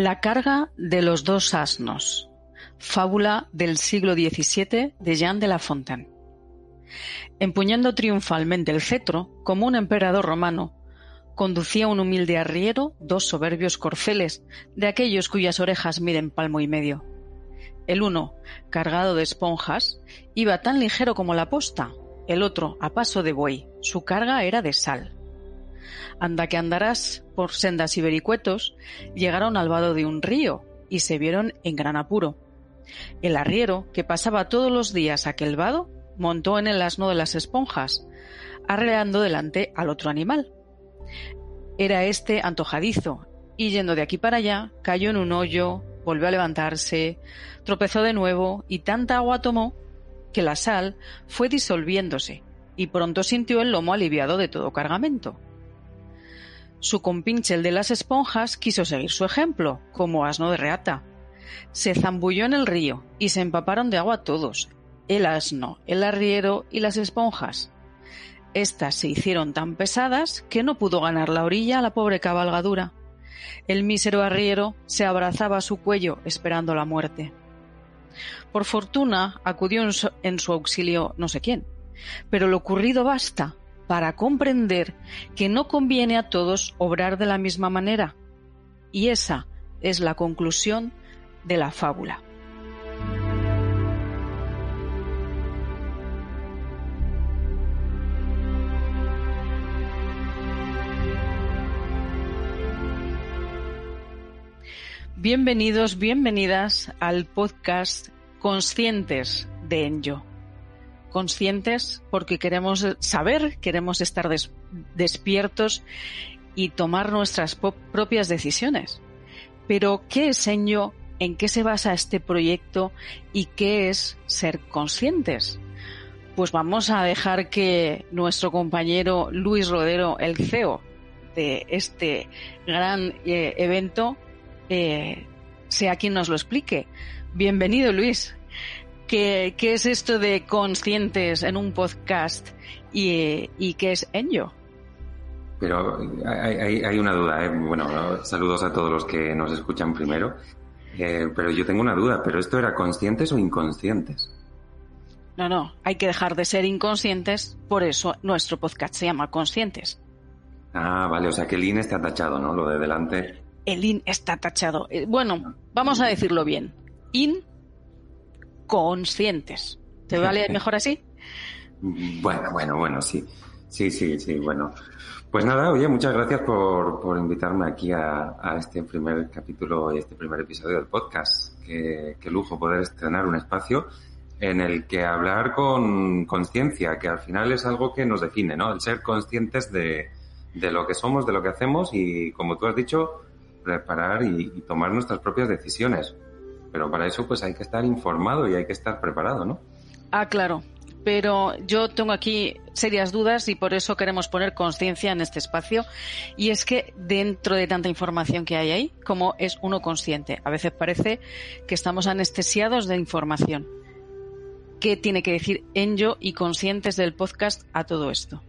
La carga de los dos asnos. Fábula del siglo XVII de Jean de La Fontaine. Empuñando triunfalmente el cetro, como un emperador romano, conducía un humilde arriero dos soberbios corceles, de aquellos cuyas orejas miden palmo y medio. El uno, cargado de esponjas, iba tan ligero como la posta, el otro a paso de buey, su carga era de sal. Anda que andarás por sendas y vericuetos, llegaron al vado de un río y se vieron en gran apuro. El arriero, que pasaba todos los días aquel vado, montó en el asno de las esponjas, arreando delante al otro animal. Era este antojadizo, y yendo de aquí para allá, cayó en un hoyo, volvió a levantarse, tropezó de nuevo y tanta agua tomó que la sal fue disolviéndose y pronto sintió el lomo aliviado de todo cargamento. Su compinche, el de las esponjas, quiso seguir su ejemplo, como asno de reata. Se zambulló en el río y se empaparon de agua todos, el asno, el arriero y las esponjas. Estas se hicieron tan pesadas que no pudo ganar la orilla a la pobre cabalgadura. El mísero arriero se abrazaba a su cuello esperando la muerte. Por fortuna acudió en su, auxilio no sé quién, pero lo ocurrido basta para comprender que no conviene a todos obrar de la misma manera. Y esa es la conclusión de la fábula. Bienvenidos, bienvenidas al podcast Conscientes de Enyo conscientes porque queremos saber, queremos estar despiertos y tomar nuestras propias decisiones. Pero, ¿qué es Enyo? ¿En qué se basa este proyecto? ¿Y qué es ser conscientes? Pues vamos a dejar que nuestro compañero Luis Rodero, el CEO de este gran eh, evento, eh, sea quien nos lo explique. Bienvenido, Luis. ¿Qué, es esto de conscientes en un podcast y, qué es Enyo? Pero hay, una duda, ¿eh? bueno, saludos a todos los que nos escuchan primero, eh, pero yo tengo una duda, ¿pero esto era conscientes o inconscientes? No, no, hay que dejar de ser inconscientes, por eso nuestro podcast se llama Conscientes. Ah, vale, o sea que el IN está tachado, ¿no? Lo de delante. El IN está tachado. Eh, bueno, vamos a decirlo bien. IN conscientes. ¿Te vale mejor así? Bueno, bueno, bueno, sí. Sí, sí, sí, bueno. Pues nada, oye, muchas gracias por, por invitarme aquí a, este primer capítulo y este primer episodio del podcast. Qué lujo poder estrenar un espacio en el que hablar con conciencia, que al final es algo que nos define, ¿no? El ser conscientes de, de lo que somos, de lo que hacemos y, como tú has dicho, preparar y tomar nuestras propias decisiones. Pero para eso pues hay que estar informado y hay que estar preparado, ¿no? Ah, claro. Pero yo tengo aquí serias dudas y por eso queremos poner conciencia en este espacio. Y es que dentro de tanta información que hay ahí, como es uno consciente? A veces parece que estamos anestesiados de información. ¿Qué tiene que decir Enjo y conscientes del podcast a todo esto?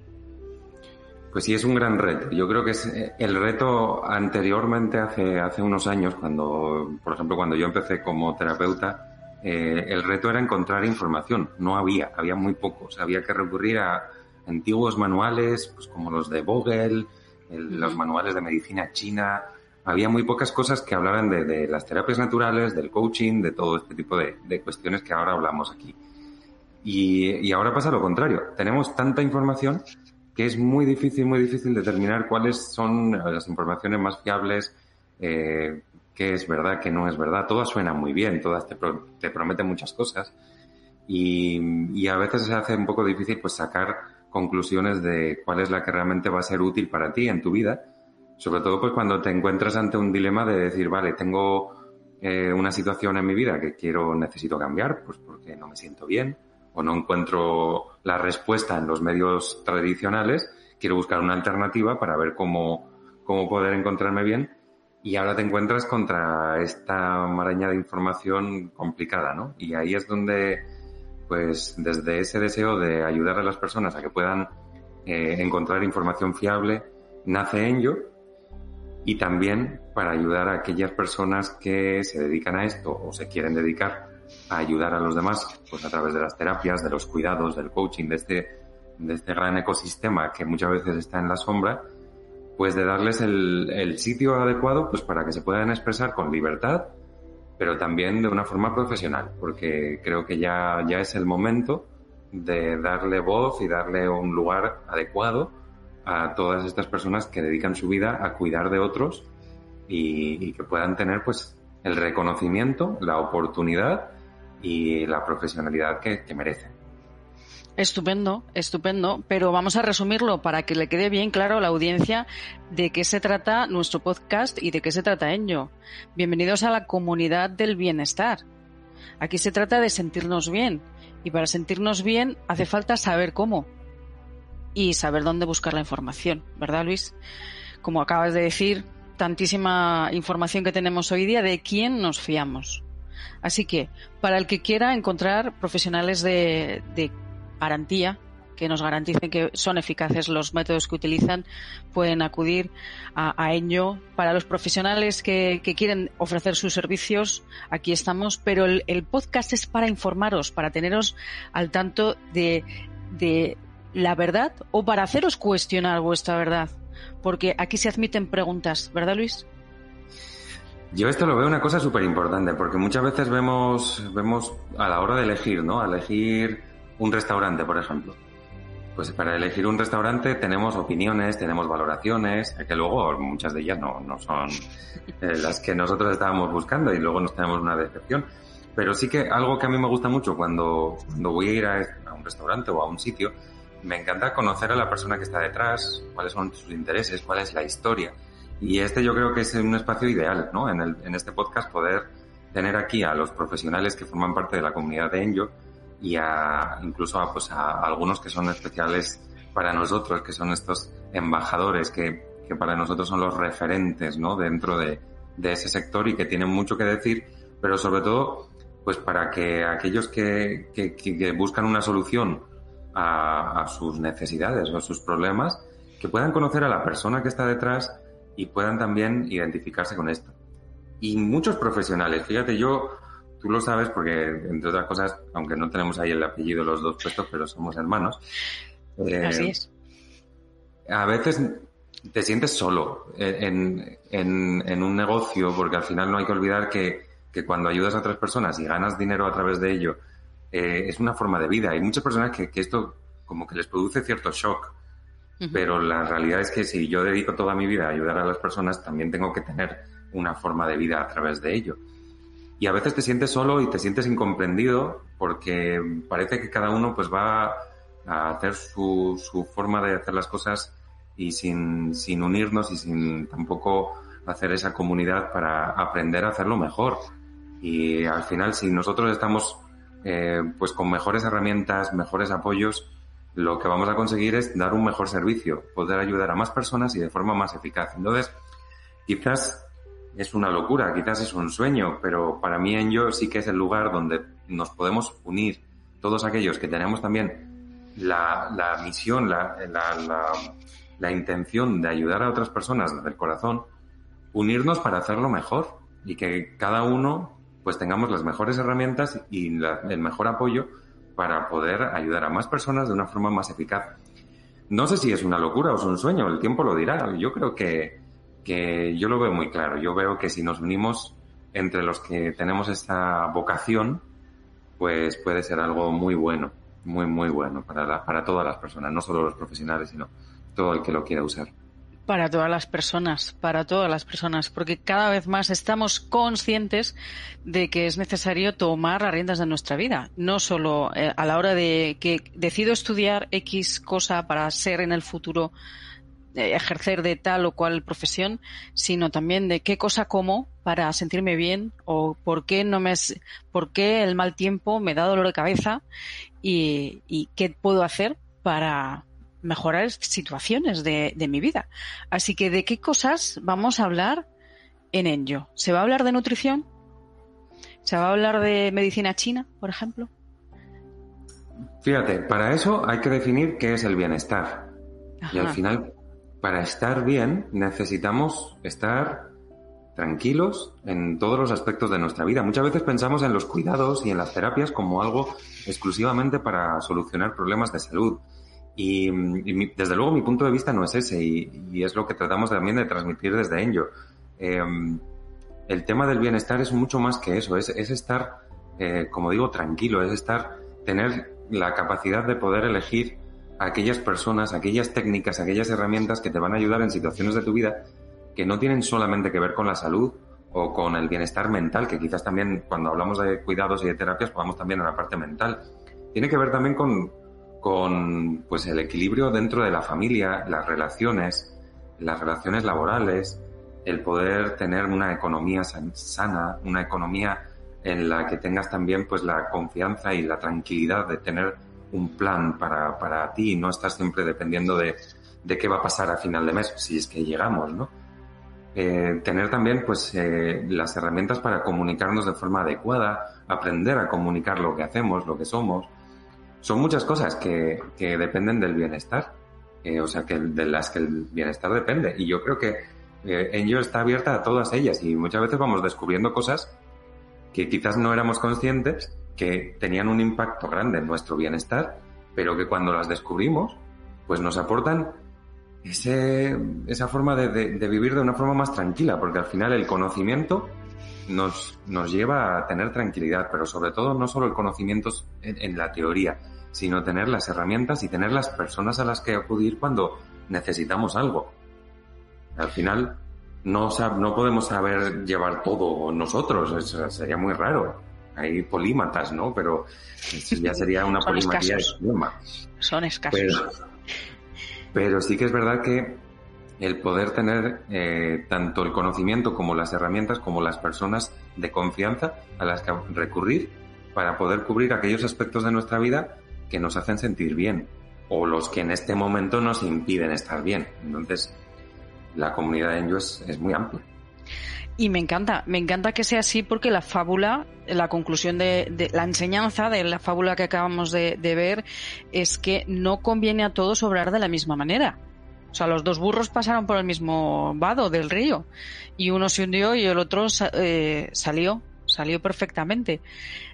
Pues sí, es un gran reto. Yo creo que es eh, el reto anteriormente, hace, hace unos años, cuando, por ejemplo, cuando yo empecé como terapeuta, eh, el reto era encontrar información. No había, había muy poco. O sea, había que recurrir a antiguos manuales, pues como los de Vogel, los manuales de medicina china. Había muy pocas cosas que hablaran de, las terapias naturales, del coaching, de todo este tipo de, de cuestiones que ahora hablamos aquí. Y, y ahora pasa lo contrario. Tenemos tanta información que es muy difícil, muy difícil determinar cuáles son las informaciones más fiables, eh, qué es verdad, qué no es verdad. Todas suenan muy bien, todas te, te prometen muchas cosas y, a veces se hace un poco difícil pues sacar conclusiones de cuál es la que realmente va a ser útil para ti en tu vida, sobre todo pues cuando te encuentras ante un dilema de decir, vale, tengo eh, una situación en mi vida que quiero, necesito cambiar, pues porque no me siento bien, o no encuentro la respuesta en los medios tradicionales, quiero buscar una alternativa para ver cómo, cómo poder encontrarme bien. Y ahora te encuentras contra esta maraña de información complicada, ¿no? Y ahí es donde, pues, desde ese deseo de ayudar a las personas a que puedan eh, encontrar información fiable, nace Enyo. y también para ayudar a aquellas personas que se dedican a esto o se quieren dedicar a ayudar a los demás, pues a través de las terapias, de los cuidados, del coaching, de este, de este gran ecosistema que muchas veces está en la sombra, pues de darles el, el sitio adecuado pues para que se puedan expresar con libertad, pero también de una forma profesional, porque creo que ya, ya es el momento de darle voz y darle un lugar adecuado a todas estas personas que dedican su vida a cuidar de otros y, que puedan tener pues el reconocimiento, la oportunidad y la profesionalidad que, merecen. Estupendo, estupendo, pero vamos a resumirlo para que le quede bien claro a la audiencia de qué se trata nuestro podcast y de qué se trata Enyo. Bienvenidos a la comunidad del bienestar. Aquí se trata de sentirnos bien y para sentirnos bien hace falta saber cómo y saber dónde buscar la información, ¿verdad Luis? Como acabas de decir, tantísima información que tenemos hoy día, ¿de quién nos fiamos? Así que, para el que quiera encontrar profesionales de, garantía, que nos garanticen que son eficaces los métodos que utilizan, pueden acudir a, a Para los profesionales que, quieren ofrecer sus servicios, aquí estamos, pero el, podcast es para informaros, para teneros al tanto de la verdad o para haceros cuestionar vuestra verdad. Porque aquí se admiten preguntas, ¿verdad Luis? Yo esto lo veo una cosa súper importante, porque muchas veces vemos, vemos a la hora de elegir, ¿no? Elegir un restaurante, por ejemplo. Pues para elegir un restaurante tenemos opiniones, tenemos valoraciones, que luego muchas de ellas no, no son eh, las que nosotros estábamos buscando y luego nos tenemos una decepción. Pero sí que algo que a mí me gusta mucho cuando, cuando voy a ir a un restaurante o a un sitio me encanta conocer a la persona que está detrás, cuáles son sus intereses, cuál es la historia. Y este yo creo que es un espacio ideal, ¿no? En, el, en este podcast poder tener aquí a los profesionales que forman parte de la comunidad de Enjo y a, incluso a, pues a algunos que son especiales para nosotros, que son estos embajadores que, que para nosotros son los referentes, ¿no? Dentro de, de ese sector y que tienen mucho que decir, pero sobre todo, pues para que aquellos que, que, que buscan una solución a, sus necesidades o a sus problemas, que puedan conocer a la persona que está detrás y puedan también identificarse con esto. Y muchos profesionales, fíjate, yo, tú lo sabes porque, entre otras cosas, aunque no tenemos ahí el apellido los dos puestos, pero somos hermanos. Eh, Así es. A veces te sientes solo en, en, en, un negocio, porque al final no hay que olvidar que, que cuando ayudas a otras personas y ganas dinero a través de ello, eh, es una forma de vida. Hay muchas personas que, esto como que les produce cierto shock, pero la realidad es que si yo dedico toda mi vida a ayudar a las personas, también tengo que tener una forma de vida a través de ello. Y a veces te sientes solo y te sientes incomprendido porque parece que cada uno pues va a hacer su, su forma de hacer las cosas y sin, sin unirnos y sin tampoco hacer esa comunidad para aprender a hacerlo mejor. Y al final, si nosotros estamos eh, pues con mejores herramientas, mejores apoyos, lo que vamos a conseguir es dar un mejor servicio, poder ayudar a más personas y de forma más eficaz. Entonces, quizás es una locura, quizás es un sueño, pero para mí en yo sí que es el lugar donde nos podemos unir todos aquellos que tenemos también la, la misión, la, la, la, intención de ayudar a otras personas desde el corazón, unirnos para hacerlo mejor y que cada uno pues tengamos las mejores herramientas y el mejor apoyo para poder ayudar a más personas de una forma más eficaz. No sé si es una locura o es un sueño, el tiempo lo dirá. Yo creo que, que yo lo veo muy claro. Yo veo que si nos unimos entre los que tenemos esta vocación, pues puede ser algo muy bueno, muy, muy bueno para, para todas las personas, no solo los profesionales, sino todo el que lo quiera usar. Para todas las personas, para todas las personas, porque cada vez más estamos conscientes de que es necesario tomar las riendas de nuestra vida, no solo eh, a la hora de que decido estudiar X cosa para ser en el futuro eh, ejercer de tal o cual profesión, sino también de qué cosa como para sentirme bien o por qué no me por qué el mal tiempo me da dolor de cabeza y, y qué puedo hacer para mejorar situaciones de, mi vida. Así que, ¿de qué cosas vamos a hablar en Enjo? ¿Se va a hablar de nutrición? ¿Se va a hablar de medicina china, por ejemplo? Fíjate, para eso hay que definir qué es el bienestar. Y al final, para estar bien necesitamos estar tranquilos en todos los aspectos de nuestra vida. Muchas veces pensamos en los cuidados y en las terapias como algo exclusivamente para solucionar problemas de salud. Y, desde luego mi punto de vista no es ese y, es lo que tratamos también de transmitir desde Enjo. Em, el tema del bienestar es mucho más que eso, es, estar, eh, como digo, tranquilo, es estar, tener la capacidad de poder elegir aquellas personas, aquellas técnicas, aquellas herramientas que te van a ayudar en situaciones de tu vida que no tienen solamente que ver con la salud o con el bienestar mental, que quizás también cuando hablamos de cuidados y de terapias, vamos también a la parte mental. Tiene que ver también con, con pues el equilibrio dentro de la familia, las relaciones, las relaciones laborales, el poder tener una economía sana, una economía en la que tengas también pues la confianza y la tranquilidad de tener un plan para, para ti y no estar siempre dependiendo de, de qué va a pasar a final de mes, si es que llegamos, ¿no? Eh, tener también pues eh, las herramientas para comunicarnos de forma adecuada, aprender a comunicar lo que hacemos, lo que somos. Son muchas cosas que, que dependen del bienestar, eh, o sea, que de las que el bienestar depende. Y yo creo que eh, Enjo está abierta a todas ellas y muchas veces vamos descubriendo cosas que quizás no éramos conscientes que tenían un impacto grande en nuestro bienestar, pero que cuando las descubrimos, pues nos aportan ese, esa forma de, vivir de una forma más tranquila, porque al final el conocimiento nos, nos lleva a tener tranquilidad, pero sobre todo no solo el conocimiento en, la teoría, sino tener las herramientas y tener las personas a las que acudir cuando necesitamos algo. Al final no, no podemos saber llevar todo nosotros, eso sería muy raro. Hay polímatas, ¿no? Pero ya sería una polimatía extrema. Son escasos. Pero sí que es verdad que el poder tener eh, tanto el conocimiento como las herramientas, como las personas de confianza a las que recurrir para poder cubrir aquellos aspectos de nuestra vida que nos hacen sentir bien o los que en este momento nos impiden estar bien. Entonces, la comunidad de ellos es muy amplia. Y me encanta, me encanta que sea así porque la fábula, la conclusión de, la enseñanza de la fábula que acabamos de, ver es que no conviene a todos obrar de la misma manera. O sea, los dos burros pasaron por el mismo vado del río y uno se hundió y el otro eh, salió, salió perfectamente.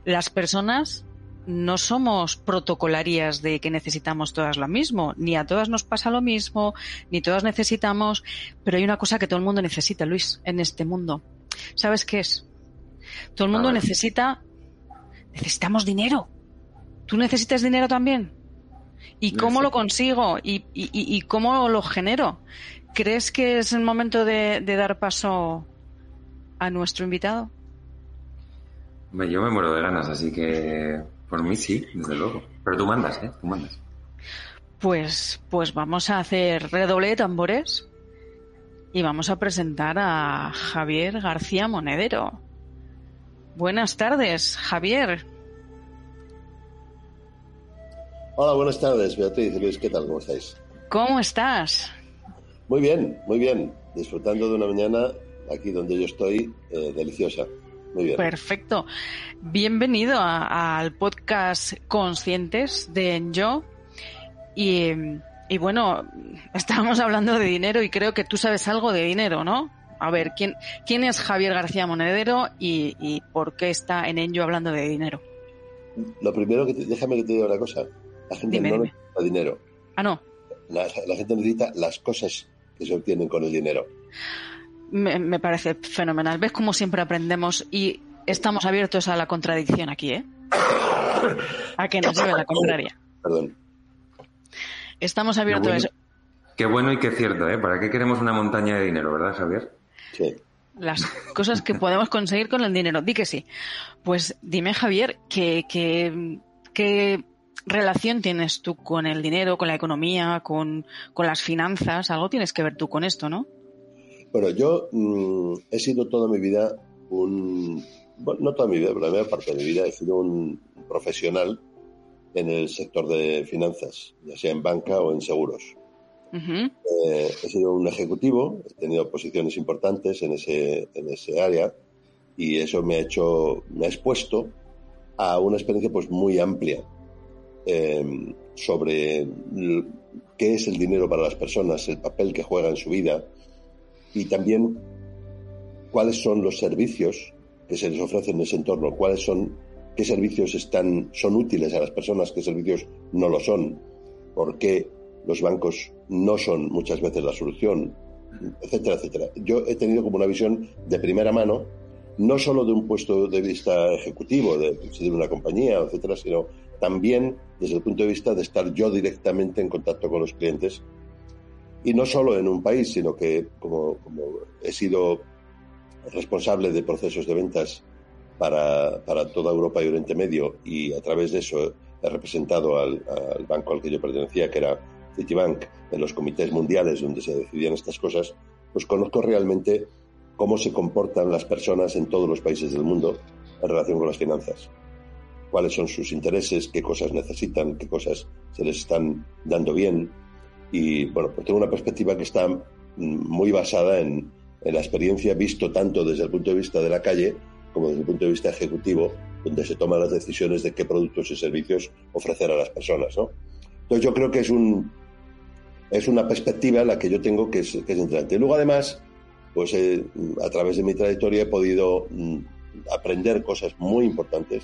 Las personas no somos protocolarias de que necesitamos todas lo mismo, ni a todas nos pasa lo mismo, ni todas necesitamos, pero hay una cosa que todo el mundo necesita, Luis, en este mundo. ¿Sabes qué es? Todo el mundo necesita, necesitamos dinero. ¿Tú necesitas dinero también? ¿Y cómo lo consigo? ¿Y, y, cómo lo genero? ¿Crees que es el momento de, de dar paso a nuestro invitado? Yo me muero de ganas, así que por mí sí, desde luego. Pero tú mandas, ¿eh? Tú mandas. Pues, pues vamos a hacer redoble de tambores y vamos a presentar a Javier García Monedero. Buenas tardes, Javier. Hola, buenas tardes, Beatriz Luis, ¿qué tal? ¿Cómo estáis? ¿Cómo estás? Muy bien, muy bien. Disfrutando de una mañana aquí donde yo estoy, eh, deliciosa. Perfecto. Bienvenido al podcast Conscientes de Enjo. Y, y bueno, estábamos hablando de dinero y creo que tú sabes algo de dinero, ¿no? A ver, ¿quién, quién es Javier García Monedero y, por qué está en Enjo hablando de dinero? Lo primero que déjame que te diga una cosa. La gente no necesita dinero. Ah, no. La, la gente necesita las cosas que se obtienen con el dinero me, parece fenomenal. ¿Ves cómo siempre aprendemos y estamos abiertos a la contradicción aquí, eh? A que nos lleve la contraria. Perdón. Estamos abiertos a eso. Qué bueno y qué cierto, ¿eh? ¿Para qué queremos una montaña de dinero, verdad, Javier? Sí. Las cosas que podemos conseguir con el dinero. Di que sí. Pues dime, Javier, ¿qué, qué, qué relación tienes tú con el dinero, con la economía, con, con las finanzas? Algo tienes que ver tú con esto, ¿no? Bueno, yo mm, he sido toda mi vida un, bueno, no toda mi vida, pero la mayor parte de mi vida he sido un profesional en el sector de finanzas, ya sea en banca o en seguros. Eh, he sido un ejecutivo, he tenido posiciones importantes en ese, en ese área y eso me ha hecho, me ha expuesto a una experiencia pues muy amplia em, sobre qué es el dinero para las personas, el papel que juega en su vida y también cuáles son los servicios que se les ofrecen en ese entorno, cuáles son, qué servicios están, son útiles a las personas, qué servicios no lo son, por qué los bancos no son muchas veces la solución, etcétera, etcétera. Yo he tenido como una visión de primera mano, no solo de un puesto de vista ejecutivo, de presidir una compañía, etcétera, sino también desde el punto de vista de estar yo directamente en contacto con los clientes. Y no solo en un país, sino que como, como he sido responsable de procesos de ventas para, para, toda Europa y Oriente Medio y a través de eso he representado al, al, banco al que yo pertenecía, que era Citibank, en los comités mundiales donde se decidían estas cosas, pues conozco realmente cómo se comportan las personas en todos los países del mundo en relación con las finanzas. Cuáles son sus intereses, qué cosas necesitan, qué cosas se les están dando bien. Y bueno, pues tengo una perspectiva que está muy basada en, en la experiencia visto tanto desde el punto de vista de la calle como desde el punto de vista ejecutivo, donde se toman las decisiones de qué productos y servicios ofrecer a las personas. ¿no? Entonces yo creo que es, un, es una perspectiva la que yo tengo que es, que es interesante. Y luego además, pues eh, a través de mi trayectoria he podido mm, aprender cosas muy importantes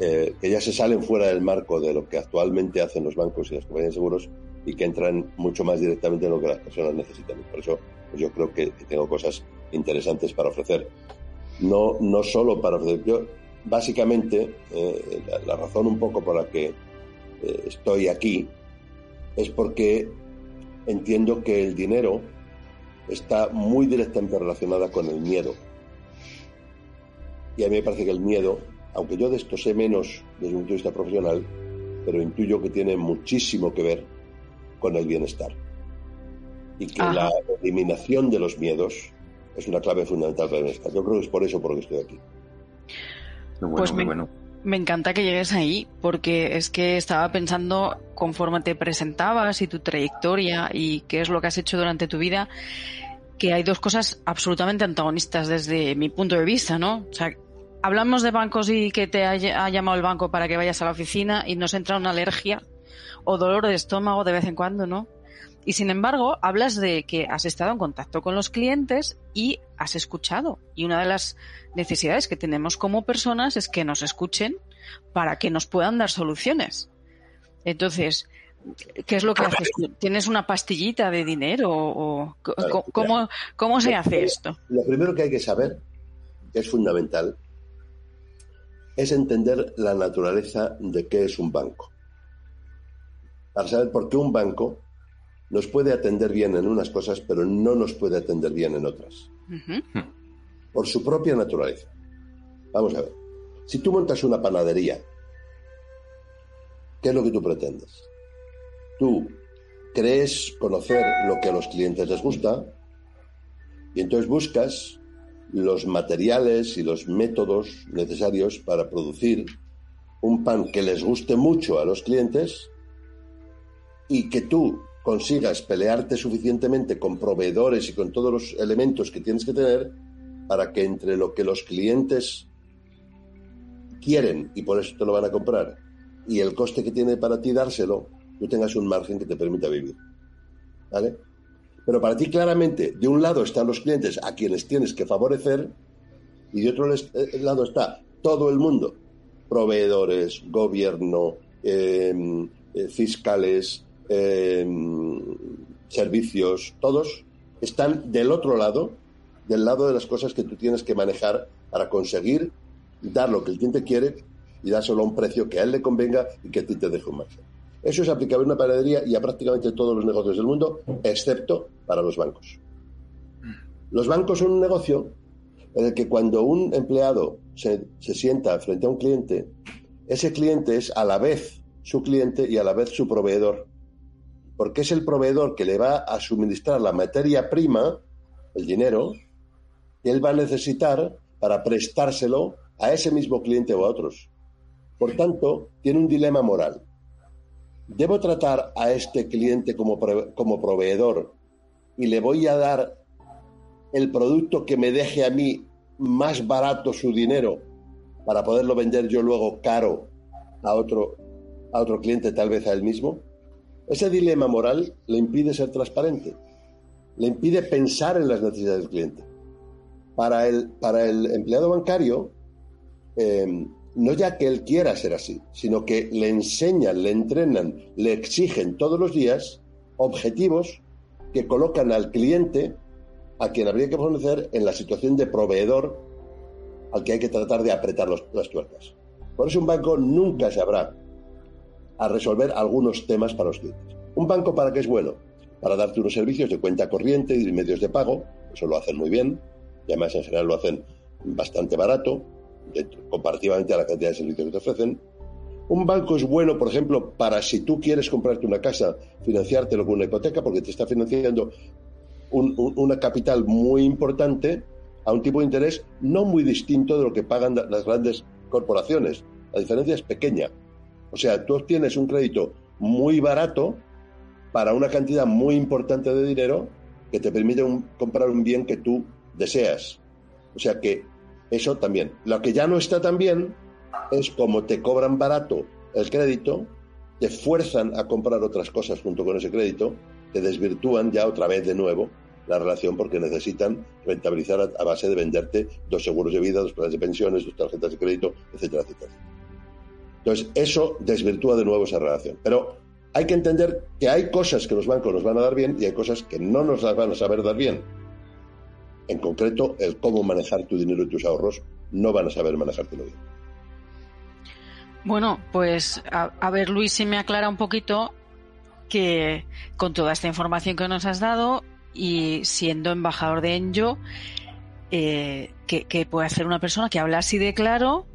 eh, que ya se salen fuera del marco de lo que actualmente hacen los bancos y las compañías de seguros y que entran mucho más directamente en lo que las personas necesitan. Por eso pues yo creo que, tengo cosas interesantes para ofrecer. No, no solo para ofrecer, yo básicamente eh, la, razón un poco por la que eh, estoy aquí es porque entiendo que el dinero está muy directamente relacionada con el miedo. Y a mí me parece que el miedo, aunque yo de esto sé menos desde un punto de vista profesional, pero intuyo que tiene muchísimo que ver con el bienestar y que la eliminación de los miedos es una clave fundamental para el bienestar. Yo creo que es por eso por lo que estoy aquí. pues me, me encanta que llegues ahí, porque es que estaba pensando conforme te presentabas y tu trayectoria y qué es lo que has hecho durante tu vida, que hay dos cosas absolutamente antagonistas desde mi punto de vista, ¿no? O sea, hablamos de bancos y que te ha llamado el banco para que vayas a la oficina y nos entra una alergia o dolor de estómago de vez en cuando, ¿no? Y sin embargo, hablas de que has estado en contacto con los clientes y has escuchado. Y una de las necesidades que tenemos como personas es que nos escuchen para que nos puedan dar soluciones. Entonces, ¿qué es lo que haces? ¿Tienes una pastillita de dinero o cómo, cómo se hace esto? Lo primero que hay que saber, que es fundamental, es entender la naturaleza de qué es un banco. Para saber por qué un banco nos puede atender bien en unas cosas, pero no nos puede atender bien en otras. Por su propia naturaleza. Vamos a ver. Si tú montas una panadería, ¿qué es lo que tú pretendes? Tú crees conocer lo que a los clientes les gusta y entonces buscas los materiales y los métodos necesarios para producir un pan que les guste mucho a los clientes y que tú consigas pelearte suficientemente con proveedores y con todos los elementos que tienes que tener para que entre lo que los clientes quieren y por eso te lo van a comprar y el coste que tiene para ti dárselo, tú tengas un margen que te permita vivir. ¿Vale? Pero para ti claramente, de un lado están los clientes a quienes tienes que favorecer y de otro eh, lado está todo el mundo, proveedores, gobierno, em, eh, fiscales, Em, servicios, todos están del otro lado, del lado de las cosas que tú tienes que manejar para conseguir dar lo que el cliente quiere y dárselo a un precio que a él le convenga y que a ti te deje un margen. Eso es aplicable a una panadería y a prácticamente todos los negocios del mundo, excepto para los bancos. Los bancos son un negocio en el que cuando un empleado se, se sienta frente a un cliente, ese cliente es a la vez su cliente y a la vez su proveedor porque es el proveedor que le va a suministrar la materia prima, el dinero, que él va a necesitar para prestárselo a ese mismo cliente o a otros. Por tanto, tiene un dilema moral. ¿Debo tratar a este cliente como, como proveedor y le voy a dar el producto que me deje a mí más barato su dinero para poderlo vender yo luego caro a otro, a otro cliente, tal vez a él mismo? ese dilema moral le impide ser transparente, le impide pensar en las necesidades del cliente. Para el, para el empleado bancario, em, no ya que él quiera ser así, sino que le enseñan, le entrenan, le exigen todos los días objetivos que colocan al cliente, a quien habría que conocer en la situación de proveedor al que hay que tratar de apretar las tuercas. Por eso un banco nunca sabrá a resolver algunos temas para los clientes. ¿Un banco para qué es bueno? Para darte unos servicios de cuenta corriente y medios de pago, eso lo hacen muy bien, y además en general lo hacen bastante barato, comparativamente a la cantidad de servicios que te ofrecen. Un banco es bueno, por ejemplo, para si tú quieres comprarte una casa, financiártelo con una hipoteca, porque te está financiando una capital muy importante a un tipo de interés no muy distinto de lo que pagan las grandes corporaciones. La diferencia es pequeña. O sea, tú obtienes un crédito muy barato para una cantidad muy importante de dinero que te permite comprar un bien que tú deseas. O sea que eso también. Lo que ya no está tan bien es como te cobran barato el crédito, te fuerzan a comprar otras cosas junto con ese crédito, te desvirtúan ya otra vez de nuevo la relación porque necesitan rentabilizar a, base de venderte dos seguros de vida, dos planes de pensiones, dos tarjetas de crédito, etcétera, etcétera. Entonces, eso desvirtúa de nuevo esa relación. Pero hay que entender que hay cosas que los bancos nos van a dar bien y hay cosas que no nos las van a saber dar bien. En concreto, el cómo manejar tu dinero y tus ahorros no van a saber manejártelo bien. Bueno, pues a, ver, Luis, si me aclara un poquito que con toda esta información que nos has dado y siendo embajador de Enjo, eh, que, puede hacer una persona que habla así de claro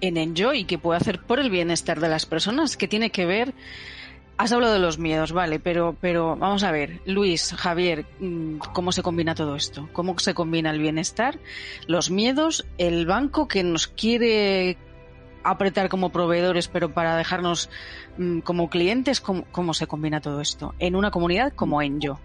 en Enjoy que puede hacer por el bienestar de las personas, que tiene que ver Has hablado de los miedos, vale, pero, pero vamos a ver, Luis, Javier, mm, ¿cómo se combina todo esto? ¿Cómo se combina el bienestar, los miedos, el banco que nos quiere apretar como proveedores, pero para dejarnos mm, como clientes? ¿cómo, ¿Cómo, se combina todo esto en una comunidad como Enjo?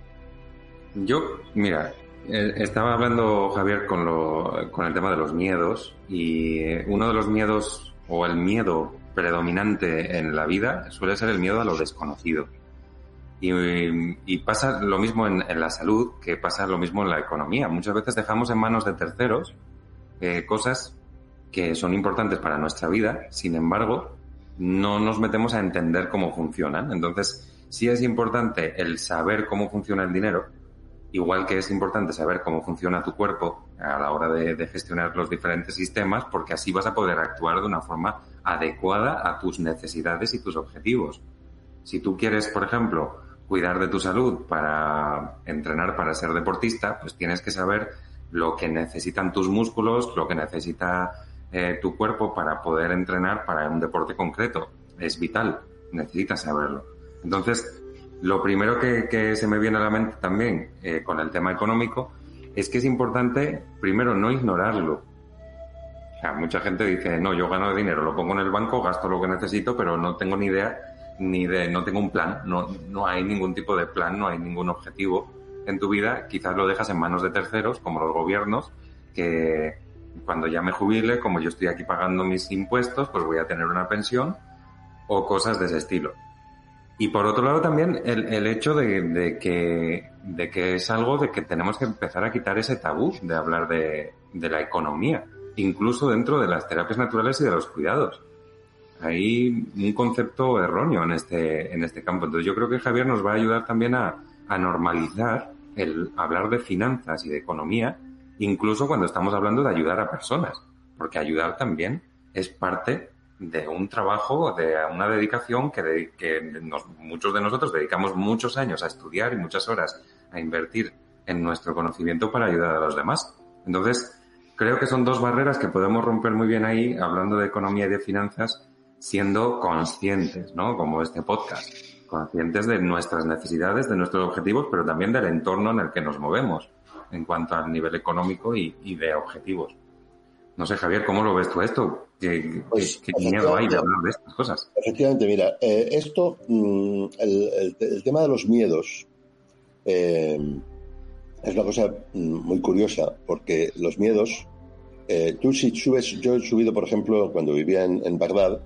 Yo, mira, eh, estaba hablando Javier con, lo, con el tema de los miedos y uno de los miedos o el miedo predominante en la vida suele ser el miedo a lo desconocido. Y, pasa lo mismo en, la salud que pasa lo mismo en la economía. Muchas veces dejamos en manos de terceros eh, cosas que son importantes para nuestra vida, sin embargo, no nos metemos a entender cómo funcionan. Entonces, sí es importante el saber cómo funciona el dinero, Igual que es importante saber cómo funciona tu cuerpo a la hora de, gestionar los diferentes sistemas, porque así vas a poder actuar de una forma adecuada a tus necesidades y tus objetivos. Si tú quieres, por ejemplo, cuidar de tu salud para entrenar para ser deportista, pues tienes que saber lo que necesitan tus músculos, lo que necesita eh, tu cuerpo para poder entrenar para un deporte concreto. Es vital, necesitas saberlo. Entonces, lo primero que, se me viene a la mente también eh, con el tema económico es que es importante, primero, no ignorarlo. Mucha gente dice, no, yo gano dinero, lo pongo en el banco, gasto lo que necesito, pero no tengo ni idea, ni de, no tengo un plan, no, no hay ningún tipo de plan, no hay ningún objetivo en tu vida. Quizás lo dejas en manos de terceros, como los gobiernos, que cuando ya me jubile, como yo estoy aquí pagando mis impuestos, pues voy a tener una pensión o cosas de ese estilo. Y por otro lado también el, el hecho de, que, de que es algo de que tenemos que empezar a quitar ese tabú de hablar de, de la economía, incluso dentro de las terapias naturales y de los cuidados. Hay un concepto erróneo en este, en este campo. Entonces yo creo que Javier nos va a ayudar también a, normalizar el hablar de finanzas y de economía, incluso cuando estamos hablando de ayudar a personas, porque ayudar también es parte de un trabajo, de una dedicación que, que muchos de nosotros dedicamos muchos años a estudiar y muchas horas a invertir en nuestro conocimiento para ayudar a los demás. Entonces, creo que son dos barreras que podemos romper muy bien ahí, hablando de economía y de finanzas, siendo conscientes, ¿no? Como este podcast, conscientes de nuestras necesidades, de nuestros objetivos, pero también del entorno en el que nos movemos en cuanto al nivel económico y, y de objetivos. No sé, Javier, ¿cómo lo ves tú esto? ¿Qué, pues, miedo hay de hablar de estas cosas? Efectivamente, mira, eh, esto, mm, el, tema de los miedos eh, es una cosa mm, muy curiosa, porque los miedos, eh, tú si subes, yo he subido, por ejemplo, cuando vivía en, Bagdad,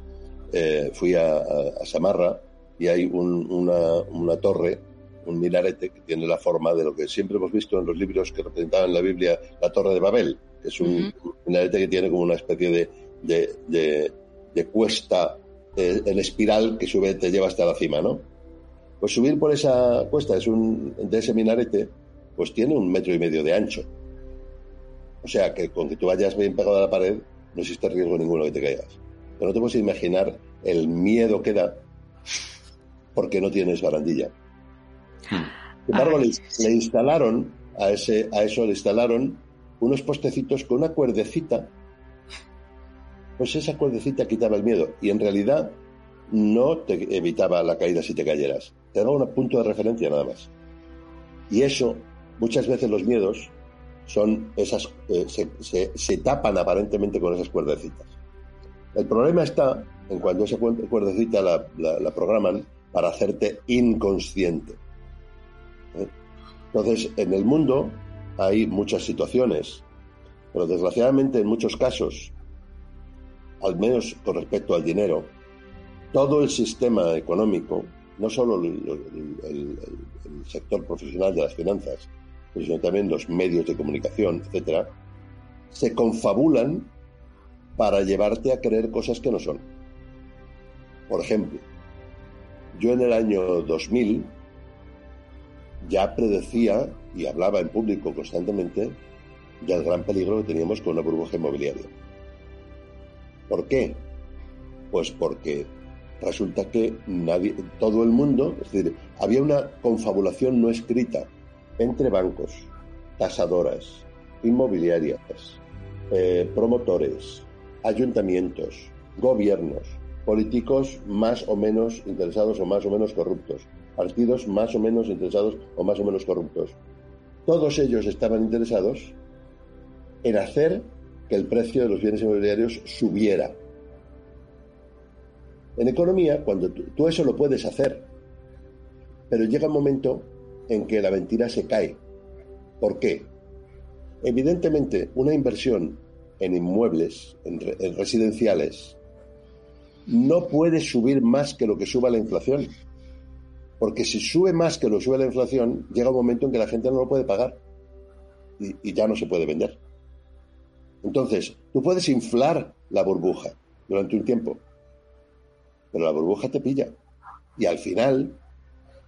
eh, fui a, Samarra y hay una, torre, un minarete que tiene la forma de lo que siempre hemos visto en los libros que representaban en la Biblia la Torre de Babel, que es un minarete que tiene como una especie de, de, cuesta eh, en espiral que sube, te lleva hasta la cima, ¿no? Pues subir por esa cuesta es un, de ese minarete, pues tiene un metro y medio de ancho. O sea que con que tú vayas bien pegado a la pared, no existe riesgo ninguno que te caigas. Pero no te puedes imaginar el miedo que da porque no tienes barandilla. Hmm. Sin embargo, le, instalaron a, ese, a eso le instalaron unos postecitos con una cuerdecita. Pues esa cuerdecita quitaba el miedo y en realidad no te evitaba la caída si te cayeras. Te daba un punto de referencia nada más. Y eso, muchas veces los miedos son esas, eh, se, tapan aparentemente con esas cuerdecitas. El problema está en cuando esa cuerdecita la, programan para hacerte inconsciente. ¿Eh? Entonces, en el mundo hay muchas situaciones, pero desgraciadamente en muchos casos, al menos con respecto al dinero, todo el sistema económico, no solo el, sector profesional de las finanzas, sino también los medios de comunicación, etcétera, se confabulan para llevarte a creer cosas que no son. Por ejemplo, yo en el año 2000 ya predecía y hablaba en público constantemente del gran peligro que teníamos con la burbuja inmobiliaria. ¿Por qué? Pues porque resulta que nadie, todo el mundo, es decir, había una confabulación no escrita entre bancos, tasadoras, inmobiliarias, eh, promotores, ayuntamientos, gobiernos, políticos más o menos interesados o más o menos corruptos, partidos más o menos interesados o más o menos corruptos. Todos ellos estaban interesados en hacer que el precio de los bienes inmobiliarios subiera en economía, cuando tú, eso lo puedes hacer, pero llega un momento en que la mentira se cae. ¿Por qué? Evidentemente, una inversión en inmuebles, en, residenciales, no puede subir más que lo que suba la inflación. Porque si sube más que lo que sube la inflación, llega un momento en que la gente no lo puede pagar y, y, ya no se puede vender. Entonces, tú puedes inflar la burbuja durante un tiempo, pero la burbuja te pilla. Y al final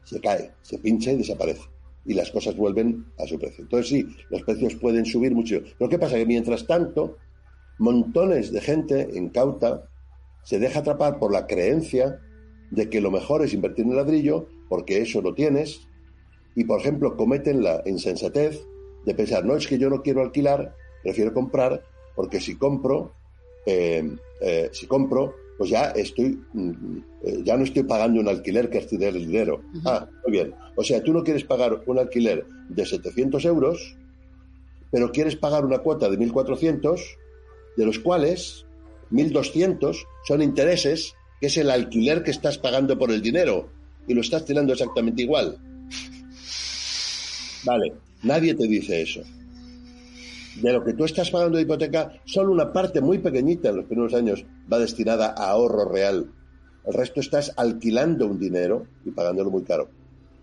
se cae, se pincha y desaparece. Y las cosas vuelven a su precio. Entonces sí, los precios pueden subir mucho. Pero ¿qué pasa? Que mientras tanto, montones de gente incauta se deja atrapar por la creencia de que lo mejor es invertir en ladrillo, porque eso lo tienes, y por ejemplo cometen la insensatez de pensar, no es que yo no quiero alquilar, prefiero comprar, porque si compro, eh, eh, si compro, pues ya estoy, mm, eh, ya no estoy pagando un alquiler que es el dinero. Ah, muy bien. O sea, tú no quieres pagar un alquiler de 700 euros, pero quieres pagar una cuota de 1.400, de los cuales 1.200 son intereses, que es el alquiler que estás pagando por el dinero, y lo estás tirando exactamente igual. Vale, nadie te dice eso de lo que tú estás pagando de hipoteca, solo una parte muy pequeñita en los primeros años va destinada a ahorro real. El resto estás alquilando un dinero y pagándolo muy caro.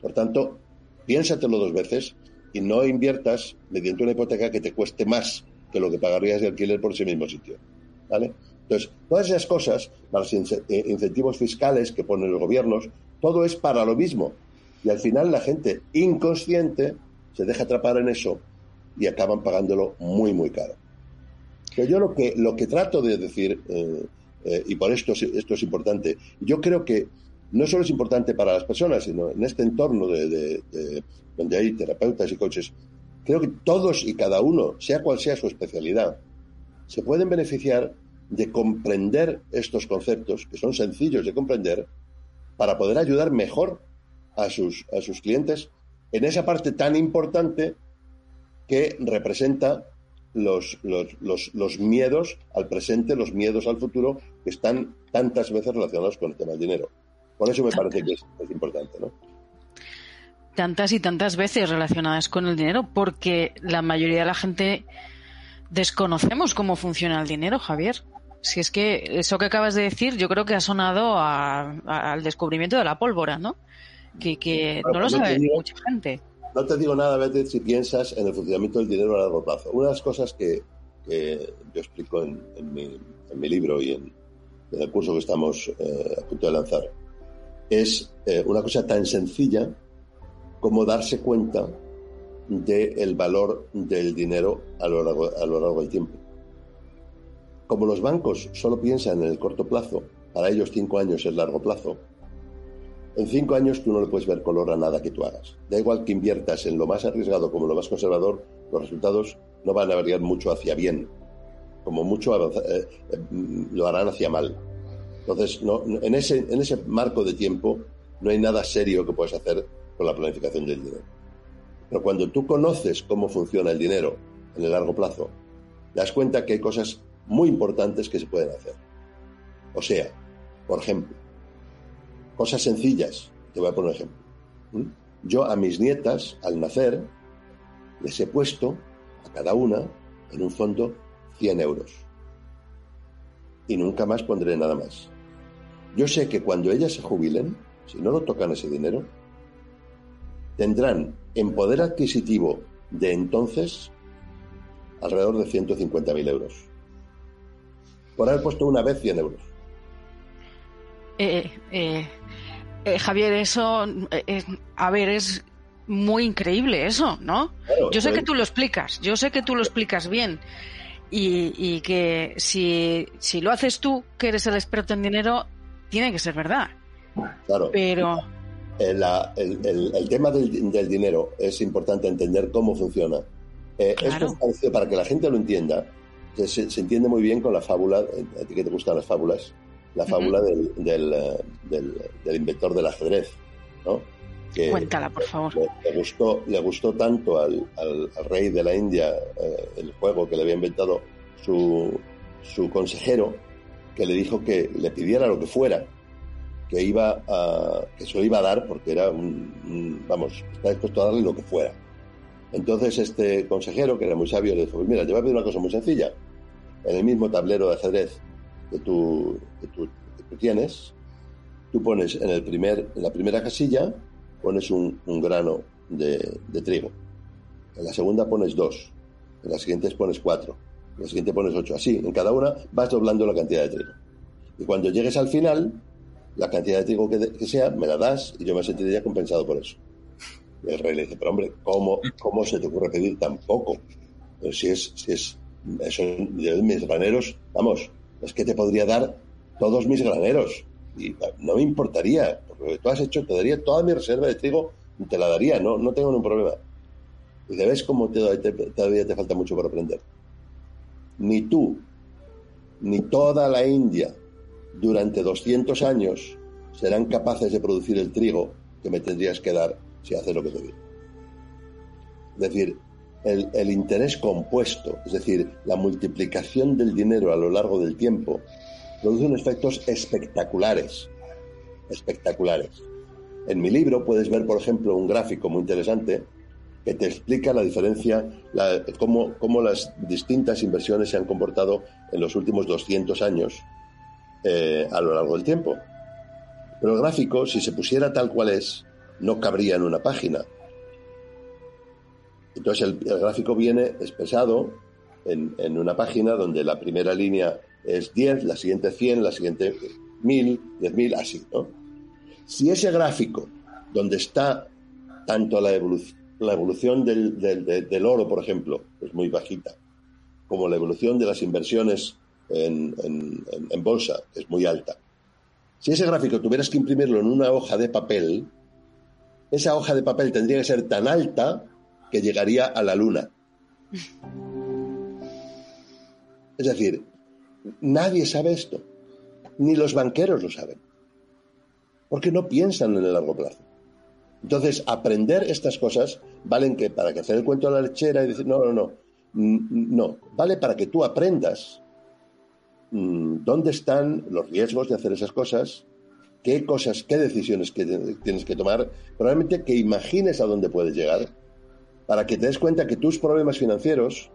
Por tanto, piénsatelo dos veces y no inviertas mediante una hipoteca que te cueste más que lo que pagarías de alquiler por ese mismo sitio. ¿Vale? Entonces, todas esas cosas, los eh, incentivos fiscales que ponen los gobiernos, todo es para lo mismo. Y al final la gente inconsciente se deja atrapar en eso y acaban pagándolo muy, muy caro. Pero yo lo que, lo que trato de decir, eh, eh, y por esto, esto es importante, yo creo que no solo es importante para las personas, sino en este entorno de, donde hay terapeutas y coaches, creo que todos y cada uno, sea cual sea su especialidad, se pueden beneficiar de comprender estos conceptos, que son sencillos de comprender, para poder ayudar mejor a sus, a sus clientes en esa parte tan importante que representa los, los, miedos al presente, los miedos al futuro, que están tantas veces relacionados con el tema del dinero. Por eso me parece que es, importante, ¿no? Tantas y tantas veces relacionadas con el dinero, porque la mayoría de la gente desconocemos cómo funciona el dinero, Javier. Si es que eso que acabas de decir, yo creo que ha sonado al descubrimiento de la pólvora, ¿no? Que, no lo sabe mucha gente. No te digo nada, veces si piensas en el funcionamiento del dinero a largo plazo. Una de las cosas que, yo explico en, mi, libro y en, el curso que estamos eh, a punto de lanzar es eh, una cosa tan sencilla como darse cuenta del valor del dinero a lo, largo, a lo largo del tiempo. Como los bancos solo piensan en el corto plazo, para ellos cinco años es largo plazo, en cinco años tú no le puedes ver color a nada que tú hagas. Da igual que inviertas en lo más arriesgado como lo más conservador, los resultados no van a variar mucho hacia bien. Como mucho eh, eh, lo harán hacia mal. Entonces, en, ese, en ese marco de tiempo no hay nada serio que puedas hacer con la planificación del dinero. Pero cuando tú conoces cómo funciona el dinero en el largo plazo, das cuenta que hay cosas muy importantes que se pueden hacer. O sea, por ejemplo, cosas sencillas. Te voy a poner un ejemplo. Yo a mis nietas, al nacer, les he puesto a cada una en un fondo 100 euros. Y nunca más pondré nada más. Yo sé que cuando ellas se jubilen, si no lo tocan ese dinero, tendrán en poder adquisitivo de entonces alrededor de 150.000 euros. Por haber puesto una vez 100 euros. Eh, eh, eh, Javier, eso, a ver, es muy increíble eso, ¿no? yo sé que tú lo explicas, yo sé que tú lo explicas bien. Y, que si, si lo haces tú, que eres el experto en dinero, tiene que ser verdad. Claro. Pero el, tema del, dinero es importante entender cómo funciona. Eh, esto es para que la gente lo entienda. Se, entiende muy bien con la fábula, a ti que te gustan las fábulas, la fábula del, del, inventor del ajedrez, ¿no? Cuéntala, por favor. Le, gustó, le gustó tanto al, rey de la India eh, el juego que le había inventado su, su consejero que le dijo que le pidiera lo que fuera que iba a, que se lo iba a dar porque era un, vamos, está dispuesto a darle lo que fuera. Entonces este consejero, que era muy sabio, le dijo, pues mira, te voy a pedir una cosa muy sencilla. En el mismo tablero de ajedrez que tú, que tú, tienes, tú pones en, el primer, en la primera casilla, pones un, un grano de, de, trigo. En la segunda pones dos. En la siguiente pones cuatro. En la siguiente pones ocho. Así, en cada una vas doblando la cantidad de trigo. Y cuando llegues al final, la cantidad de trigo que, sea, me la das y yo me sentiría compensado por eso. El rey le dice, pero hombre, ¿cómo, cómo se te ocurre pedir tan poco? si es, si es, eso, mis graneros, vamos, es que te podría dar todos mis graneros y no me importaría, porque tú has hecho, te daría toda mi reserva de trigo, te la daría, no, no tengo ningún problema. Y dice, ¿ves cómo todavía te falta mucho por aprender? Ni tú, ni toda la India, durante 200 años serán capaces de producir el trigo que me tendrías que dar si haces lo que te digo. Es decir, el, interés compuesto, es decir, la multiplicación del dinero a lo largo del tiempo, produce unos efectos espectaculares, espectaculares. En mi libro puedes ver, por ejemplo, un gráfico muy interesante que te explica la diferencia, cómo, cómo, las distintas inversiones se han comportado en los últimos 200 años eh, a lo largo del tiempo. Pero el gráfico, si se pusiera tal cual es, no cabría en una página. Entonces el, gráfico viene expresado en, en, una página donde la primera línea es 10, la siguiente 100, la siguiente 1000, 10.000, así, ¿no? Si ese gráfico, donde está tanto la, la evolución del, oro, por ejemplo, es muy bajita, como la evolución de las inversiones en, bolsa, es muy alta. Si ese gráfico tuvieras que imprimirlo en una hoja de papel, esa hoja de papel tendría que ser tan alta que llegaría a la luna. Es decir, nadie sabe esto, ni los banqueros lo saben, porque no piensan en el largo plazo. Entonces, aprender estas cosas valen que para que hacer el cuento a la lechera y decir, no, no, no, no, vale para que tú aprendas Mm, dónde están los riesgos de hacer esas cosas, qué cosas, qué decisiones que tienes que tomar, probablemente que imagines a dónde puedes llegar, para que te des cuenta que tus problemas financieros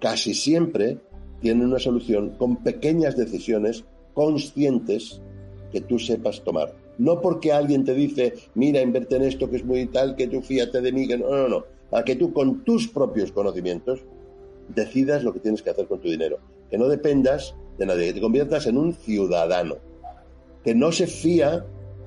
casi siempre tienen una solución con pequeñas decisiones conscientes que tú sepas tomar. No porque alguien te dice, mira, invierte en esto que es muy tal, que tú fíate de mí, que no, no, no. A que tú con tus propios conocimientos decidas lo que tienes que hacer con tu dinero. Que no dependas de nadie, que te conviertas en un ciudadano. Que no se fía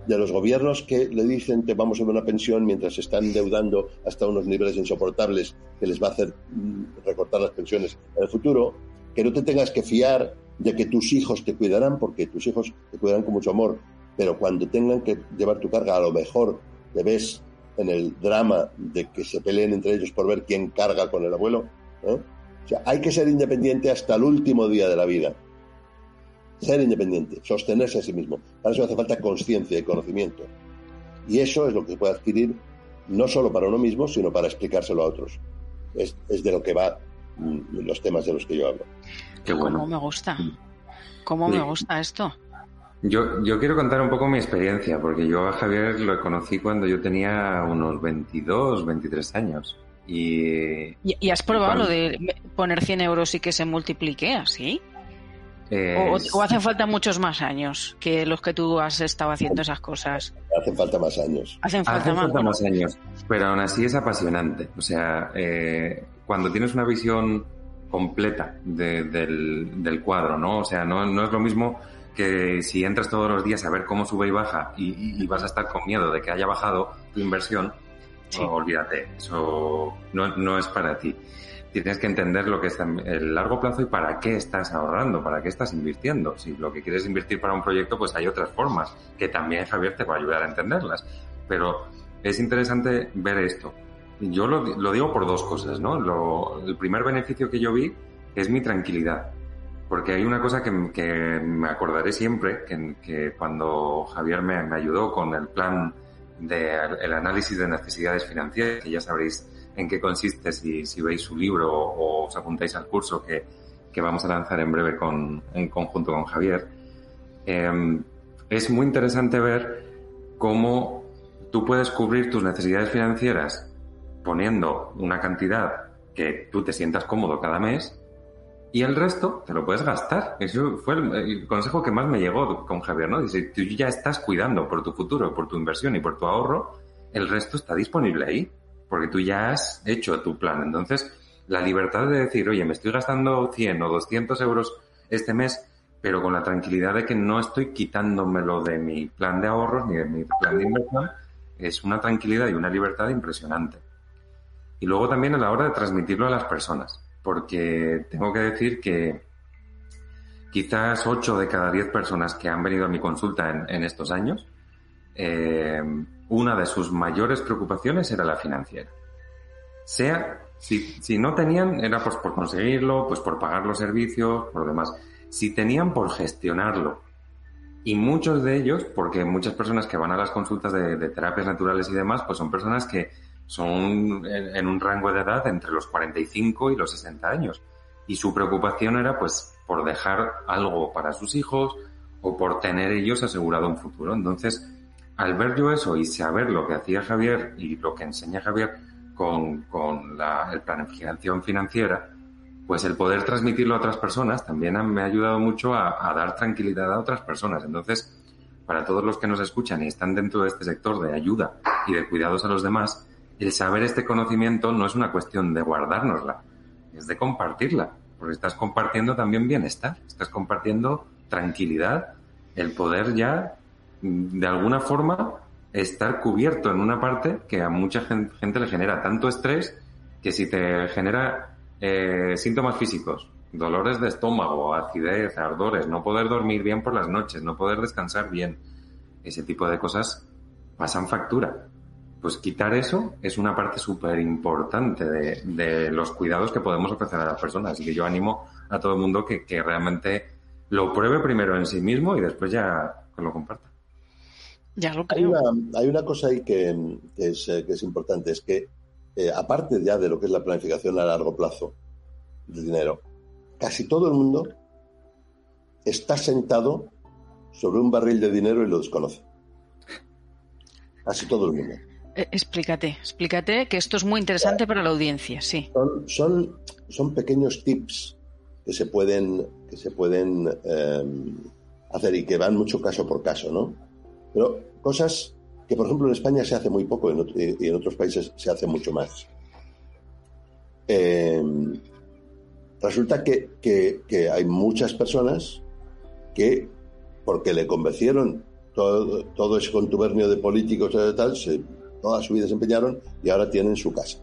de los gobiernos que le dicen te vamos a una pensión mientras se están endeudando hasta unos niveles insoportables que les va a hacer mm, recortar las pensiones en el futuro, que no te tengas que fiar de que tus hijos te cuidarán, porque tus hijos te cuidarán con mucho amor, pero cuando tengan que llevar tu carga, a lo mejor te ves en el drama de que se peleen entre ellos por ver quién carga con el abuelo. ¿eh? O sea, hay que ser independiente hasta el último día de la vida. Ser independiente, sostenerse a sí mismo. Para eso hace falta conciencia y conocimiento. Y eso es lo que se puede adquirir no solo para uno mismo, sino para explicárselo a otros. Es, de lo que va mm, los temas de los que yo hablo. Qué bueno. ¿Cómo me gusta? ¿Cómo me gusta esto? Yo, yo quiero contar un poco mi experiencia, porque yo a Javier lo conocí cuando yo tenía unos 22, 23 años. Y, ¿Y, has probado lo de poner 100 euros y que se multiplique así? O, hacen falta muchos más años que los que tú has estado haciendo esas cosas? Hacen falta más años. Hacen falta, más, años. Pero aún así es apasionante. O sea, eh, cuando tienes una visión completa del, cuadro, ¿no? O sea, no, no es lo mismo que si entras todos los días a ver cómo sube y baja y, vas a estar con miedo de que haya bajado tu inversión, olvídate, eso no, no es para ti tienes que entender lo que es el largo plazo y para qué estás ahorrando, para qué estás invirtiendo. Si lo que quieres invertir para un proyecto, pues hay otras formas que también Javier te va a ayudar a entenderlas. Pero es interesante ver esto. Yo lo, digo por dos cosas, ¿no? el primer beneficio que yo vi es mi tranquilidad. Porque hay una cosa que, me acordaré siempre, que, cuando Javier me, ayudó con el plan del de, análisis de necesidades financieras, que ya sabréis en qué consiste si, si veis su libro o, os apuntáis al curso que, que, vamos a lanzar en breve con, en conjunto con Javier. Em, es muy interesante ver cómo tú puedes cubrir tus necesidades financieras poniendo una cantidad que tú te sientas cómodo cada mes y el resto te lo puedes gastar. Eso fue el, consejo que más me llegó con Javier, ¿no? Dice, tú ya estás cuidando por tu futuro, por tu inversión y por tu ahorro, el resto está disponible ahí porque tú ya has hecho tu plan. Entonces, la libertad de decir, oye, me estoy gastando 100 o 200 euros este mes, pero con la tranquilidad de que no estoy quitándomelo de mi plan de ahorros ni de mi plan de inversión, es una tranquilidad y una libertad impresionante. Y luego también a la hora de transmitirlo a las personas, porque tengo que decir que quizás 8 de cada 10 personas que han venido a mi consulta en, estos años, eh, una de sus mayores preocupaciones era la financiera. Sea, si, si no tenían, era pues por conseguirlo, pues por pagar los servicios, por demás. Si tenían por gestionarlo. Y muchos de ellos, porque muchas personas que van a las consultas de, terapias naturales y demás, pues son personas que son en, en, un rango de edad entre los 45 y los 60 años. Y su preocupación era pues por dejar algo para sus hijos o por tener ellos asegurado un futuro. Entonces, al ver yo eso y saber lo que hacía Javier y lo que enseña Javier con, con la el planificación financiera, pues el poder transmitirlo a otras personas también me ha ayudado mucho a, a, dar tranquilidad a otras personas. Entonces, para todos los que nos escuchan y están dentro de este sector de ayuda y de cuidados a los demás, el saber este conocimiento no es una cuestión de guardárnosla, es de compartirla, porque estás compartiendo también bienestar, estás compartiendo tranquilidad, el poder ya de alguna forma estar cubierto en una parte que a mucha gente le genera tanto estrés que si te genera eh, síntomas físicos, dolores de estómago, acidez, ardores, no poder dormir bien por las noches, no poder descansar bien, ese tipo de cosas pasan factura. Pues quitar eso es una parte súper importante de, de, los cuidados que podemos ofrecer a las personas. Así que yo animo a todo el mundo que, que realmente lo pruebe primero en sí mismo y después ya lo comparta. Hay una, hay una cosa ahí que, es, eh, que es importante, es que eh, aparte ya de lo que es la planificación a largo plazo de dinero, casi todo el mundo está sentado sobre un barril de dinero y lo desconoce. Casi todo el mundo. Eh, explícate, explícate que esto es muy interesante para la audiencia, sí. Son, son, son pequeños tips que se pueden, que se pueden hacer y que van mucho caso por caso, ¿no? Pero cosas que, por ejemplo, en España se hace muy poco y en otros países se hace mucho más. Em, resulta que, que, hay muchas personas que, porque le convencieron todo, todo ese contubernio de políticos y tal, se, toda su vida se empeñaron y ahora tienen su casa.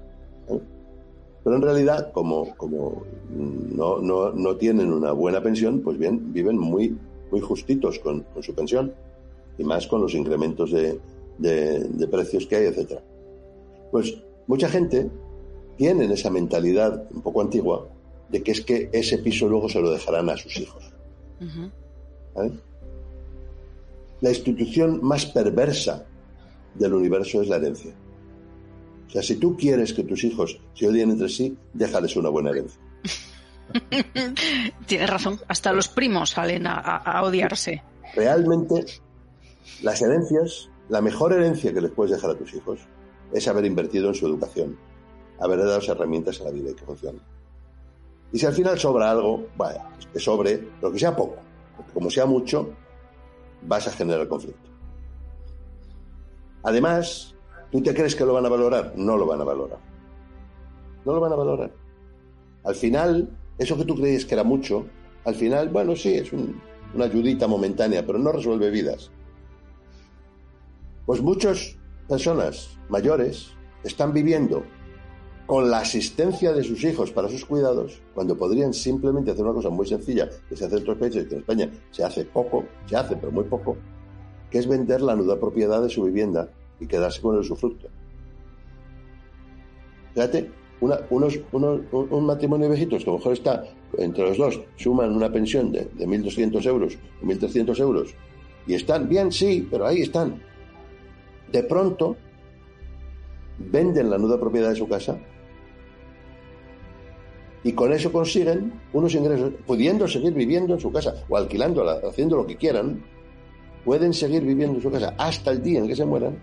¿eh? Pero en realidad, como, como no, no, no, tienen una buena pensión, pues bien, viven muy, muy justitos con, con su pensión y más con los incrementos de, de, de precios que hay, etcétera. Pues mucha gente tiene esa mentalidad un poco antigua de que es que ese piso luego se lo dejarán a sus hijos. La institución más perversa del universo es la herencia. O sea, si tú quieres que tus hijos se odien entre sí, déjales una buena herencia. Tienes razón, hasta los primos salen a, odiarse. Realmente, las herencias, la mejor herencia que les puedes dejar a tus hijos es haber invertido en su educación, haber dado herramientas a la vida y que funcionen. Y si al final sobra algo, vaya, que sobre, lo que sea poco, porque como sea mucho, vas a generar conflicto. Además, ¿tú te crees que lo van a valorar? No lo van a valorar. No lo van a valorar. Al final, eso que tú creías que era mucho, al final, bueno, sí, es una ayudita momentánea, pero no resuelve vidas. Pues muchas personas mayores están viviendo con la asistencia de sus hijos para sus cuidados, cuando podrían simplemente hacer una cosa muy sencilla, que se hace en otros países, que en España se hace poco, se hace pero muy poco, que es vender la nuda propiedad de su vivienda y quedarse con el usufructo. Fíjate, unos, un matrimonio de viejitos que a lo mejor está entre los dos, suman una pensión de, de 1.200 euros o 1.300 euros y están bien, sí, pero ahí están. De pronto, venden la nuda propiedad de su casa y con eso consiguen unos ingresos, pudiendo seguir viviendo en su casa o alquilándola, haciendo lo que quieran, pueden seguir viviendo en su casa hasta el día en que se mueran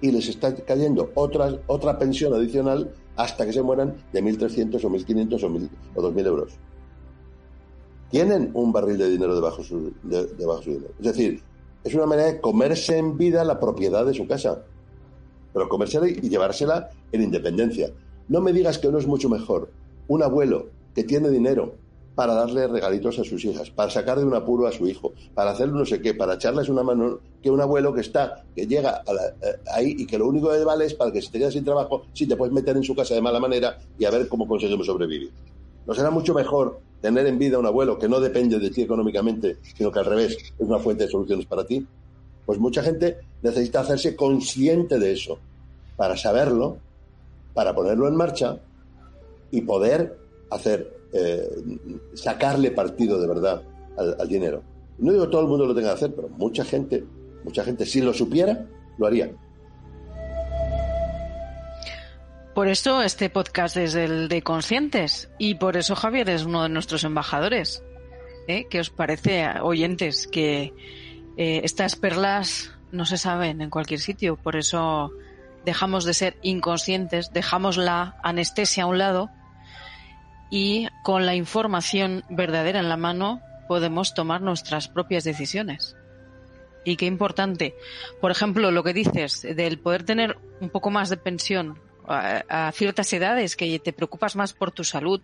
y les está cayendo otra, otra pensión adicional hasta que se mueran de 1.300 o 1.500 o, o 2.000 euros. Tienen un barril de dinero debajo, de, debajo su dinero. Es decir, es una manera de comerse en vida la propiedad de su casa, pero comérsela y llevársela en independencia. No me digas que no es mucho mejor un abuelo que tiene dinero para darle regalitos a sus hijas, para sacar de un apuro a su hijo, para hacer no sé qué, para echarles una mano, que un abuelo que está, que llega eh, ahí y que lo único que vale es para que si te quedas sin trabajo, si te puedes meter en su casa de mala manera y a ver cómo conseguimos sobrevivir. ¿No será mucho mejor tener en vida un abuelo que no depende de ti económicamente, sino que al revés es una fuente de soluciones para ti? Pues mucha gente necesita hacerse consciente de eso, para saberlo, para ponerlo en marcha y poder hacer, eh, sacarle partido de verdad al, dinero. No digo que todo el mundo lo tenga que hacer, pero mucha gente, mucha gente, si lo supiera, lo haría. Por eso este podcast es el de conscientes y por eso Javier es uno de nuestros embajadores. ¿Eh? ¿Qué os parece, oyentes, que eh, estas perlas no se saben en cualquier sitio? Por eso dejamos de ser inconscientes, dejamos la anestesia a un lado y con la información verdadera en la mano podemos tomar nuestras propias decisiones. Y qué importante, por ejemplo, lo que dices del poder tener un poco más de pensión a, ciertas edades, que te preocupas más por tu salud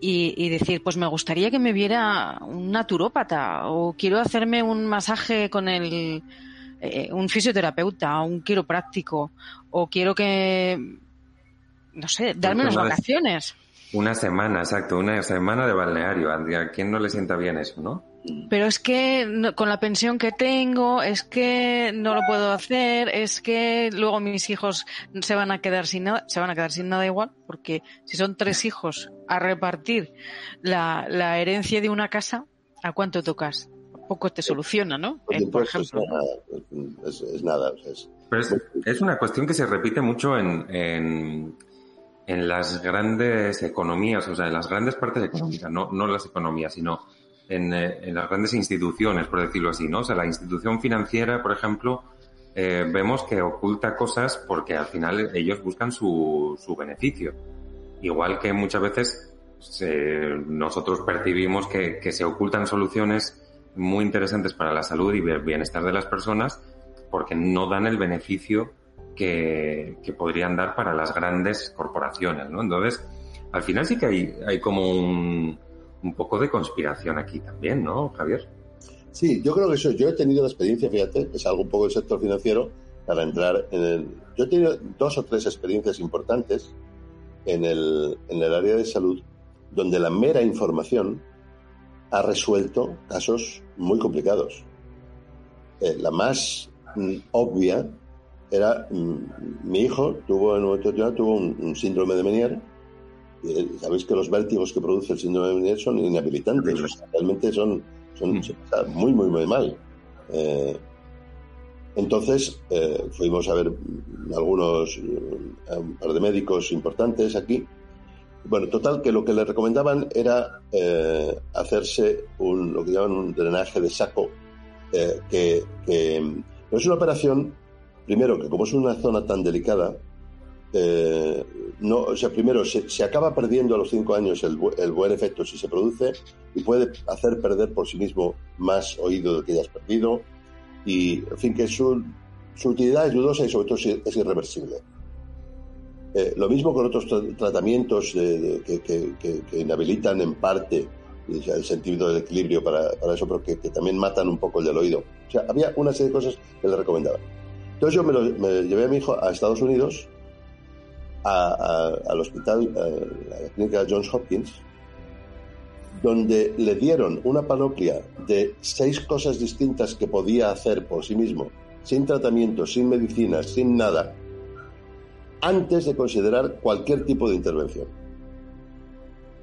y, decir, pues me gustaría que me viera un naturópata o quiero hacerme un masaje con el, eh, un fisioterapeuta, un quiropráctico o quiero que, no sé, darme unas vacaciones. Una semana, exacto, una semana de balneario. ¿A quién no le sienta bien eso, no? Pero es que con la pensión que tengo, es que no lo puedo hacer, es que luego mis hijos se van a quedar sin nada, se van a quedar sin nada igual, porque si son tres hijos a repartir la, la herencia de una casa, ¿a cuánto tocas? Poco te soluciona, ¿no? por ejemplo. Es nada. Es, es, una cuestión que se repite mucho en en las grandes economías, o sea, en las grandes partes económicas, no, no las economías, sino en, eh, en, las grandes instituciones, por decirlo así, ¿no? O sea, la institución financiera, por ejemplo, eh, vemos que oculta cosas porque al final ellos buscan su, su beneficio. Igual que muchas veces nosotros percibimos que, se ocultan soluciones muy interesantes para la salud y el bienestar de las personas porque no dan el beneficio que, podrían dar para las grandes corporaciones, ¿no? Entonces, al final sí que hay, hay como un, un poco de conspiración aquí también, ¿no, Javier? Sí, yo creo que eso. Yo he tenido la experiencia, fíjate, es algo un poco del sector financiero para entrar en el. Yo he tenido dos o tres experiencias importantes en el, en el área de salud donde la mera información ha resuelto casos muy complicados. Eh, la más mm, obvia era mm, mi hijo tuvo en un momento tuvo un, síndrome de Menier. Eh, Sabéis que los vértigos que produce el síndrome de Menier son inhabilitantes, realmente son, son mm. muy, muy, muy mal. Eh, entonces fuimos a ver algunos, un par de médicos importantes aquí bueno, total, que lo que le recomendaban era eh, hacerse un, lo que llaman un drenaje de saco, eh, que, es una operación, primero, que como es una zona tan delicada, eh, no, o sea, primero, se, acaba perdiendo a los cinco años el, buen efecto si se produce y puede hacer perder por sí mismo más oído del que ya has perdido. Y, en fin, que su, su utilidad es dudosa y sobre todo es irreversible. Eh, lo mismo con otros tratamientos que, inhabilitan en parte el sentido del equilibrio para, eso, pero que, también matan un poco el del oído. O sea, había una serie de cosas que le recomendaban. Entonces yo me, llevé a mi hijo a Estados Unidos, al hospital, a la clínica Johns Hopkins, donde le dieron una panoplia de seis cosas distintas que podía hacer por sí mismo, sin tratamiento, sin medicina, sin nada, antes de considerar cualquier tipo de intervención.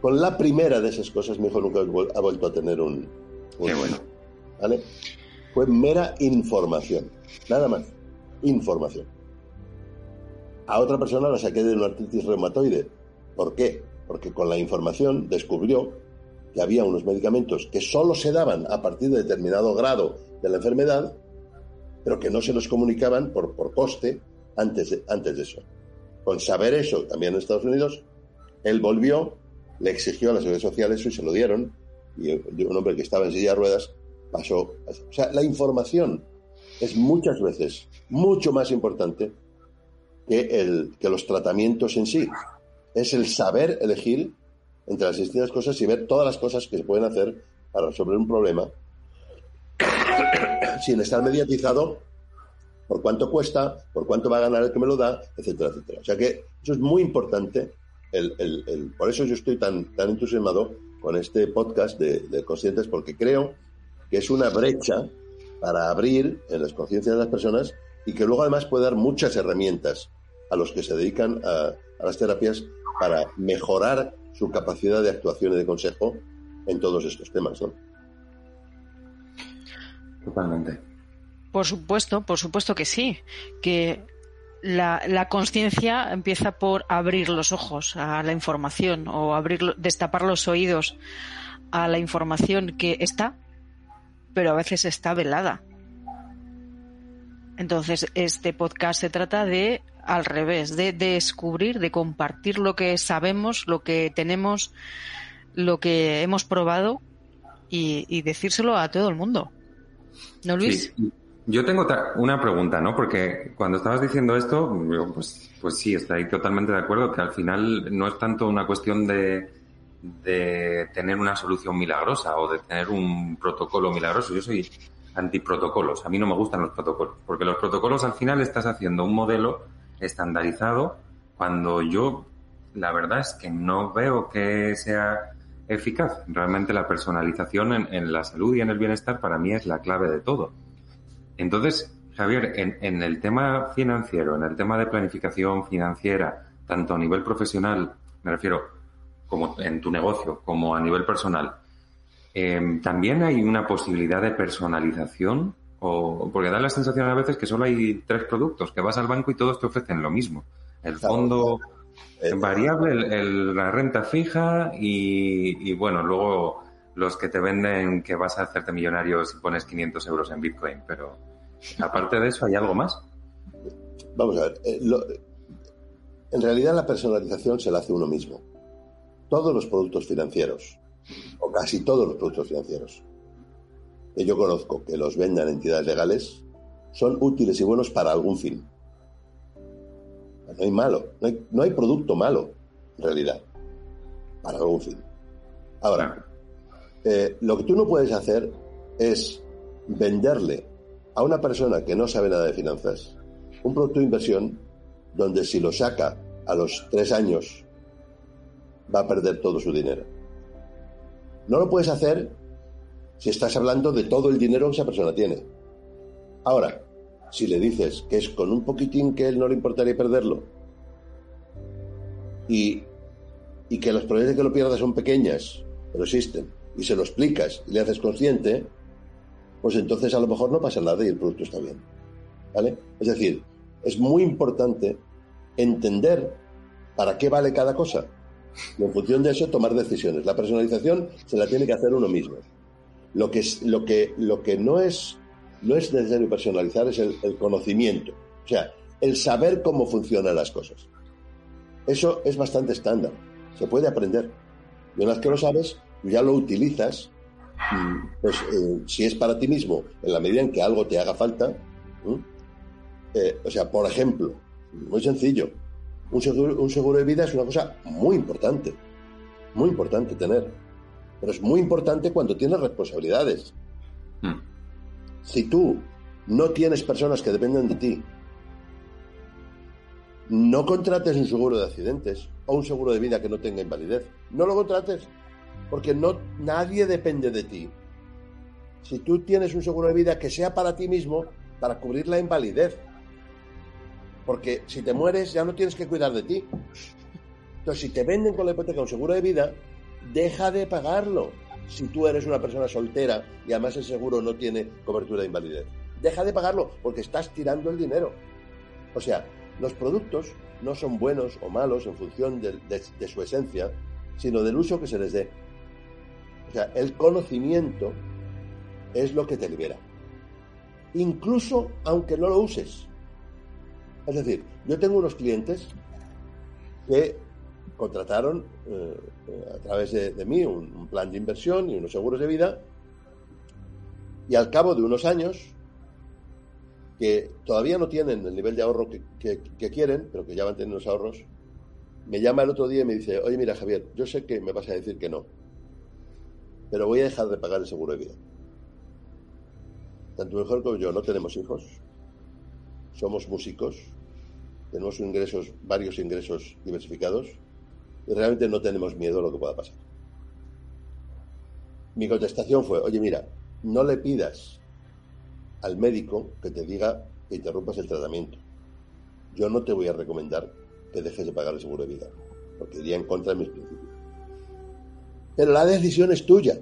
Con la primera de esas cosas, mi hijo nunca ha vuelto a tener un. Qué bueno. ¿Vale? Fue mera información. Nada más. Información. A otra persona la saqué de una artritis reumatoide. ¿Por qué? Porque con la información descubrió que había unos medicamentos que solo se daban a partir de determinado grado de la enfermedad, pero que no se los comunicaban por, por coste antes antes de eso. Con saber eso también en Estados Unidos, él volvió, le exigió a las redes sociales y se lo dieron. Y un hombre que estaba en silla de ruedas pasó. O sea, la información es muchas veces mucho más importante que, el, que los tratamientos en sí. Es el saber elegir entre las distintas cosas y ver todas las cosas que se pueden hacer para resolver un problema sin estar mediatizado por cuánto cuesta, por cuánto va a ganar el que me lo da, etcétera, etcétera. O sea que eso es muy importante. El, por eso yo estoy tan, tan entusiasmado con este podcast de, conscientes, porque creo que es una brecha para abrir en las conciencias de las personas y que luego además puede dar muchas herramientas a los que se dedican a, a las terapias para mejorar su capacidad de actuación y de consejo en todos estos temas. ¿no? Totalmente. Por supuesto, por supuesto que sí, que la, conciencia empieza por abrir los ojos a la información o abrir, destapar los oídos a la información que está, pero a veces está velada. Entonces, este podcast se trata de al revés, de, descubrir, de compartir lo que sabemos, lo que tenemos, lo que hemos probado y, decírselo a todo el mundo. ¿No, Luis? Yo tengo una pregunta, ¿no? Porque cuando estabas diciendo esto, pues, pues sí, estoy totalmente de acuerdo que al final no es tanto una cuestión de, de tener una solución milagrosa o de tener un protocolo milagroso. Yo soy antiprotocolos. A mí no me gustan los protocolos, porque los protocolos al final estás haciendo un modelo estandarizado cuando yo la verdad es que no veo que sea eficaz. Realmente la personalización en la salud y en el bienestar para mí es la clave de todo. Entonces, Javier, en, el tema financiero, en el tema de planificación financiera, tanto a nivel profesional, me refiero, como en tu negocio, como a nivel personal, em, también hay una posibilidad de personalización, o porque da la sensación a veces que solo hay tres productos, que vas al banco y todos te ofrecen lo mismo. El fondo eh, variable, la renta fija y, y, bueno, luego los que te venden que vas a hacerte millonario si pones 500 euros en Bitcoin, pero aparte de eso, ¿hay algo más? Vamos a ver, eh, en realidad la personalización se la hace uno mismo. todos los productos financieros, o casi todos los productos financieros, que yo conozco que los vendan entidades legales, son útiles y buenos para algún fin. No hay malo, no hay, no hay producto malo, en realidad, para algún fin. Ahora, eh, lo que tú no puedes hacer es venderle a una persona que no sabe nada de finanzas un producto de inversión donde si lo saca a los tres años va a perder todo su dinero. No lo puedes hacer si estás hablando de todo el dinero que esa persona tiene. Ahora, si le dices que es con un poquitín que él no le importaría perderlo y, y que las probabilidades de que lo pierda son pequeñas, pero existen, y se lo explicas y le haces consciente, pues entonces a lo mejor no pasa nada y el producto está bien. ¿Vale? Es decir, es muy importante entender para qué vale cada cosa y en función de eso tomar decisiones. La personalización se la tiene que hacer uno mismo. Lo que, lo que, lo que no, es, no es necesario personalizar es el, el conocimiento, o sea, el saber cómo funcionan las cosas. Eso es bastante estándar, se puede aprender. Y una vez que lo sabes, ya lo utilizas pues eh, si es para ti mismo, en la medida en que algo te haga falta, eh, o sea, por ejemplo, muy sencillo, un seguro, un seguro de vida es una cosa muy importante, muy importante tener, pero es muy importante cuando tienes responsabilidades. Mm. Si tú no tienes personas que dependen de ti, no contrates un seguro de accidentes o un seguro de vida que no tenga invalidez. No lo contrates porque no, nadie depende de ti. Si tú tienes un seguro de vida que sea para ti mismo, para cubrir la invalidez. Porque si te mueres ya no tienes que cuidar de ti. Entonces, si te venden con la hipoteca un seguro de vida, deja de pagarlo. Si tú eres una persona soltera y además el seguro no tiene cobertura de invalidez. Deja de pagarlo porque estás tirando el dinero. O sea, los productos no son buenos o malos en función de su esencia, sino del uso que se les dé. O sea, el conocimiento es lo que te libera. Incluso aunque no lo uses. Es decir, yo tengo unos clientes que contrataron eh, a través de, mí un, plan de inversión y unos seguros de vida y al cabo de unos años que todavía no tienen el nivel de ahorro que, que quieren, pero que ya van teniendo los ahorros, me llama el otro día y me dice, oye mira Javier, yo sé que me vas a decir que no, pero voy a dejar de pagar el seguro de vida. Tanto mejor como yo no tenemos hijos, somos músicos, tenemos ingresos, varios ingresos diversificados y realmente no tenemos miedo a lo que pueda pasar. Mi contestación fue, oye mira, no le pidas al médico que te diga que interrumpas el tratamiento. Yo no te voy a recomendar que dejes de pagar el seguro de vida, porque iría en contra de mis principios. Pero la decisión es tuya.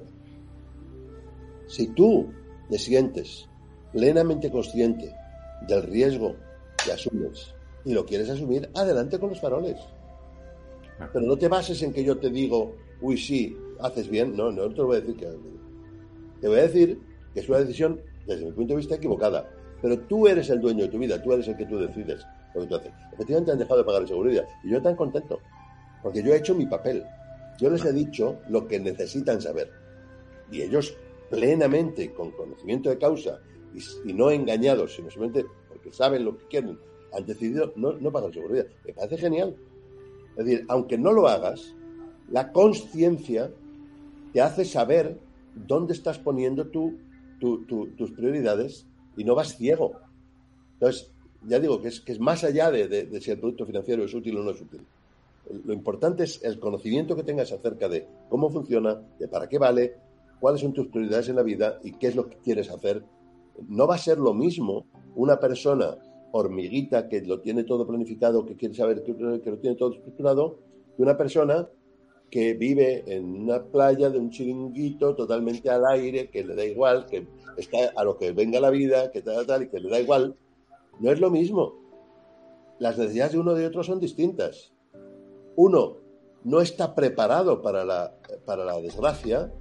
Si tú te sientes plenamente consciente del riesgo que asumes y lo quieres asumir, adelante con los faroles. Pero no te bases en que yo te digo, uy, sí, haces bien. No, no te lo voy a decir que Te voy a decir que es una decisión, desde mi punto de vista, equivocada. Pero tú eres el dueño de tu vida, tú eres el que tú decides lo que tú haces. Efectivamente han dejado de pagar el seguridad y yo tan contento, porque yo he hecho mi papel. Yo les he dicho lo que necesitan saber. Y ellos, plenamente, con conocimiento de causa y, no engañados, sino simplemente porque saben lo que quieren, han decidido no, no pagar seguridad. Me parece genial. Es decir, aunque no lo hagas, la conciencia te hace saber dónde estás poniendo tu, tus prioridades y no vas ciego. Entonces, ya digo que es, que es más allá de si el producto financiero es útil o no es útil. Lo importante es el conocimiento que tengas acerca de cómo funciona, de para qué vale, cuáles son tus prioridades en la vida y qué es lo que quieres hacer. No va a ser lo mismo una persona hormiguita que lo tiene todo planificado, que quiere saber que, lo tiene todo estructurado, que una persona que vive en una playa de un chiringuito totalmente al aire, que le da igual, que está a lo que venga la vida, que tal, tal, y que le da igual. No es lo mismo. Las necesidades de uno y de otro son distintas uno no está preparado para la, para la desgracia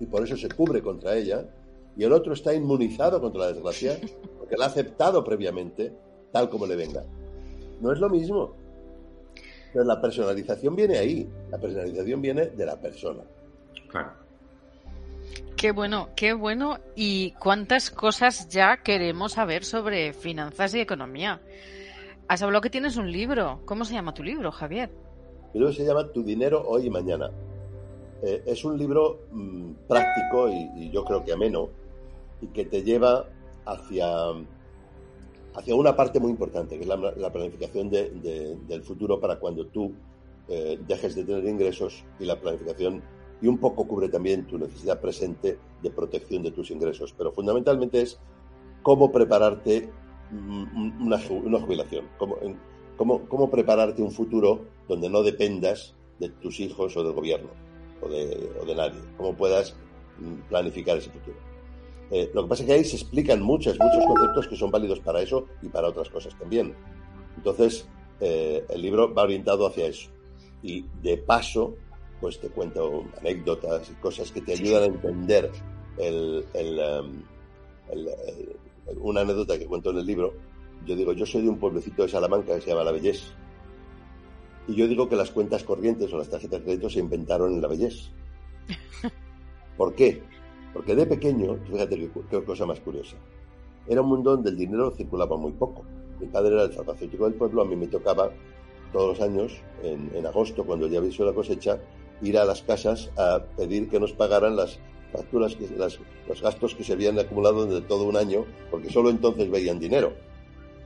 y por eso se cubre contra ella, y el otro está inmunizado contra la desgracia porque la ha aceptado previamente tal como le venga. No es lo mismo. Pero la personalización viene ahí. La personalización viene de la persona. Claro. Qué bueno, qué bueno. Y cuántas cosas ya queremos saber sobre finanzas y economía. Has hablado que tienes un libro. ¿Cómo se llama tu libro, Javier? Mi libro se llama Tu dinero hoy y mañana. Eh, es un libro mm, práctico y, yo creo que ameno y que te lleva hacia, hacia una parte muy importante, que es la, planificación del futuro para cuando tú eh, dejes de tener ingresos y la planificación y un poco cubre también tu necesidad presente de protección de tus ingresos. Pero fundamentalmente es cómo prepararte mm, una, jubilación, cómo, cómo, prepararte un futuro donde no dependas de tus hijos o del gobierno o de, o de nadie, cómo puedas mm, planificar ese futuro. Eh, lo que pasa es que ahí se explican muchos, muchos conceptos que son válidos para eso y para otras cosas también. Entonces, eh, el libro va orientado hacia eso. Y de paso, pues te cuento anécdotas y cosas que te ayudan a entender el, um, una anécdota que cuento en el libro. Yo digo, yo soy de un pueblecito de Salamanca que se llama La Bellés. Y yo digo que las cuentas corrientes o las tarjetas de crédito se inventaron en La Bellés. ¿Por qué? Porque de pequeño, fíjate qué, cosa más curiosa, era un mundo donde el dinero circulaba muy poco. Mi padre era el farmacéutico del pueblo, a mí me tocaba todos los años, en, agosto, cuando ya visto la cosecha, ir a las casas a pedir que nos pagaran las facturas, que, los gastos que se habían acumulado desde todo un año, porque solo entonces veían dinero.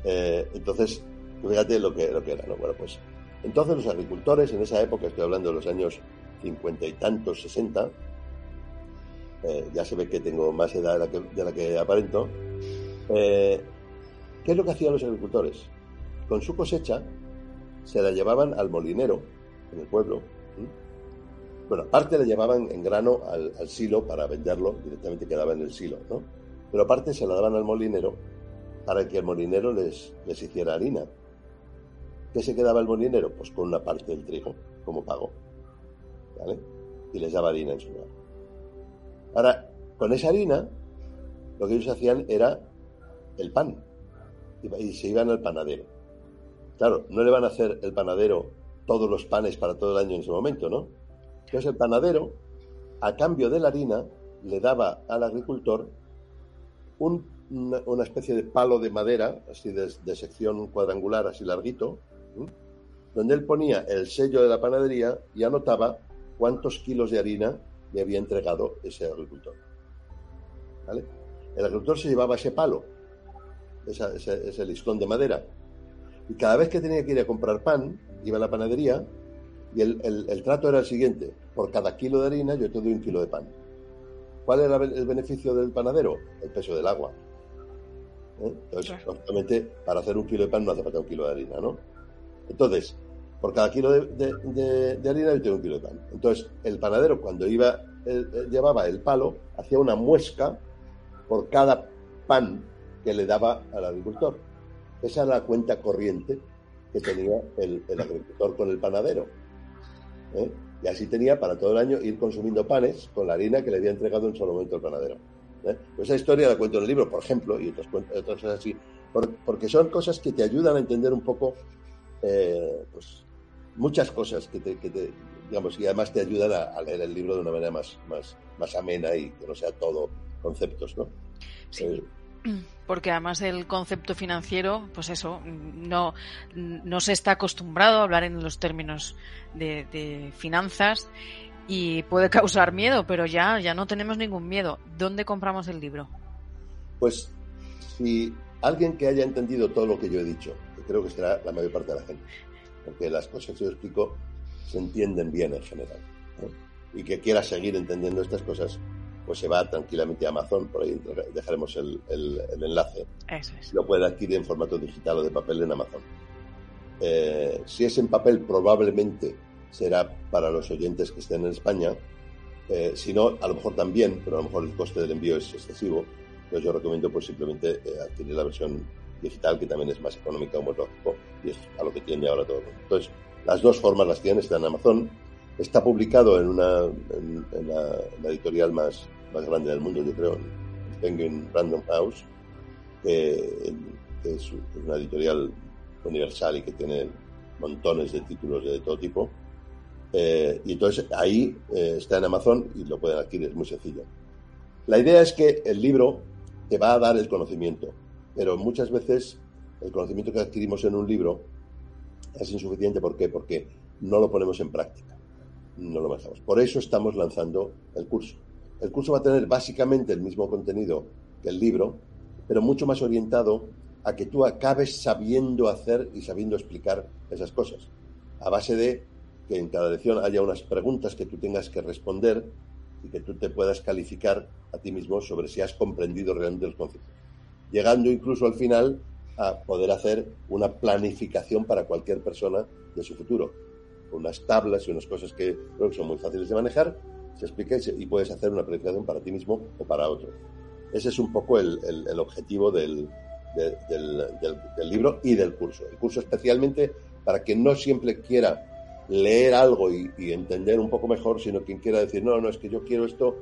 Eh, entonces, fíjate lo que, era, ¿no? Bueno, pues entonces los agricultores en esa época, estoy hablando de los años cincuenta y tantos, sesenta, eh, ya se ve que tengo más edad de la que, aparento, eh, ¿qué es lo que hacían los agricultores? Con su cosecha se la llevaban al molinero en el pueblo. Bueno, aparte la llevaban en grano al, silo para venderlo, directamente quedaba en el silo, ¿no? Pero aparte se la daban al molinero para que el molinero les, les hiciera harina. ¿Qué se quedaba el molinero? Pues con una parte del trigo como pago. ¿Vale? Y les daba harina en su lugar. Ahora, con esa harina, lo que ellos hacían era el pan. Y se iban al panadero. Claro, no le van a hacer el panadero todos los panes para todo el año en ese momento, ¿no? Entonces el panadero, a cambio de la harina, le daba al agricultor una, especie de palo de madera, así de, sección cuadrangular, así larguito, donde él ponía el sello de la panadería y anotaba cuántos kilos de harina le había entregado ese agricultor. ¿Vale? El agricultor se llevaba ese palo, ese, ese, listón de madera, y cada vez que tenía que ir a comprar pan, iba a la panadería y el, trato era el siguiente, por cada kilo de harina yo te doy un kilo de pan. ¿Cuál era el beneficio del panadero? El peso del agua. ¿Eh? Entonces, obviamente, para hacer un kilo de pan no hace falta un kilo de harina, ¿no? Entonces, por cada kilo de, harina yo tengo un kilo de pan. Entonces, el panadero cuando iba, llevaba el palo, hacía una muesca por cada pan que le daba al agricultor. Esa era la cuenta corriente que tenía el, agricultor con el panadero. ¿eh? Y así tenía para todo el año ir consumiendo panes con la harina que le había entregado en solo momento el panadero. ¿eh? Pues esa historia la cuento en el libro, por ejemplo, y otras, otras cosas así, porque son cosas que te ayudan a entender un poco eh, pues, muchas cosas que te, digamos, y además te ayudan a, leer el libro de una manera más, más, más amena y que no sea todo conceptos, ¿no? Sí. Eh, porque además el concepto financiero, pues eso, no, no se está acostumbrado a hablar en los términos de, finanzas y puede causar miedo, pero ya, ya no tenemos ningún miedo. ¿Dónde compramos el libro? Pues si alguien que haya entendido todo lo que yo he dicho, que creo que será la mayor parte de la gente, porque las cosas que yo explico se entienden bien en general. Y que quiera seguir entendiendo estas cosas, pues se va tranquilamente a Amazon, por ahí dejaremos el, enlace. Eso es. Lo puede adquirir en formato digital o de papel en Amazon. Eh, si es en papel, probablemente será para los oyentes que estén en España. Eh, si no, a lo mejor también, pero a lo mejor el coste del envío es excesivo. Entonces yo recomiendo pues simplemente eh, adquirir la versión digital, que también es más económica, como es lógico, y es a lo que tiene ahora todo. Entonces, las dos formas las tienen, está en Amazon. Está publicado en una en, la, editorial más, más grande del mundo, yo creo, en Random House, que, es una editorial universal y que tiene montones de títulos de todo tipo. Eh, y entonces ahí eh, está en Amazon y lo pueden adquirir, es muy sencillo. La idea es que el libro te va a dar el conocimiento, pero muchas veces el conocimiento que adquirimos en un libro es insuficiente. ¿Por qué? Porque no lo ponemos en práctica, no lo manejamos. Por eso estamos lanzando el curso. El curso va a tener básicamente el mismo contenido que el libro, pero mucho más orientado a que tú acabes sabiendo hacer y sabiendo explicar esas cosas. A base de que en cada lección haya unas preguntas que tú tengas que responder y que tú te puedas calificar a ti mismo sobre si has comprendido realmente los conceptos. Llegando incluso al final a poder hacer una planificación para cualquier persona de su futuro. Unas tablas y unas cosas que creo que son muy fáciles de manejar, se explica y, puedes hacer una planificación para ti mismo o para otro. Ese es un poco el objetivo del, libro y del curso. El curso especialmente para quien no siempre quiera leer algo y, entender un poco mejor, sino quien quiera decir, no, no, es que yo quiero esto,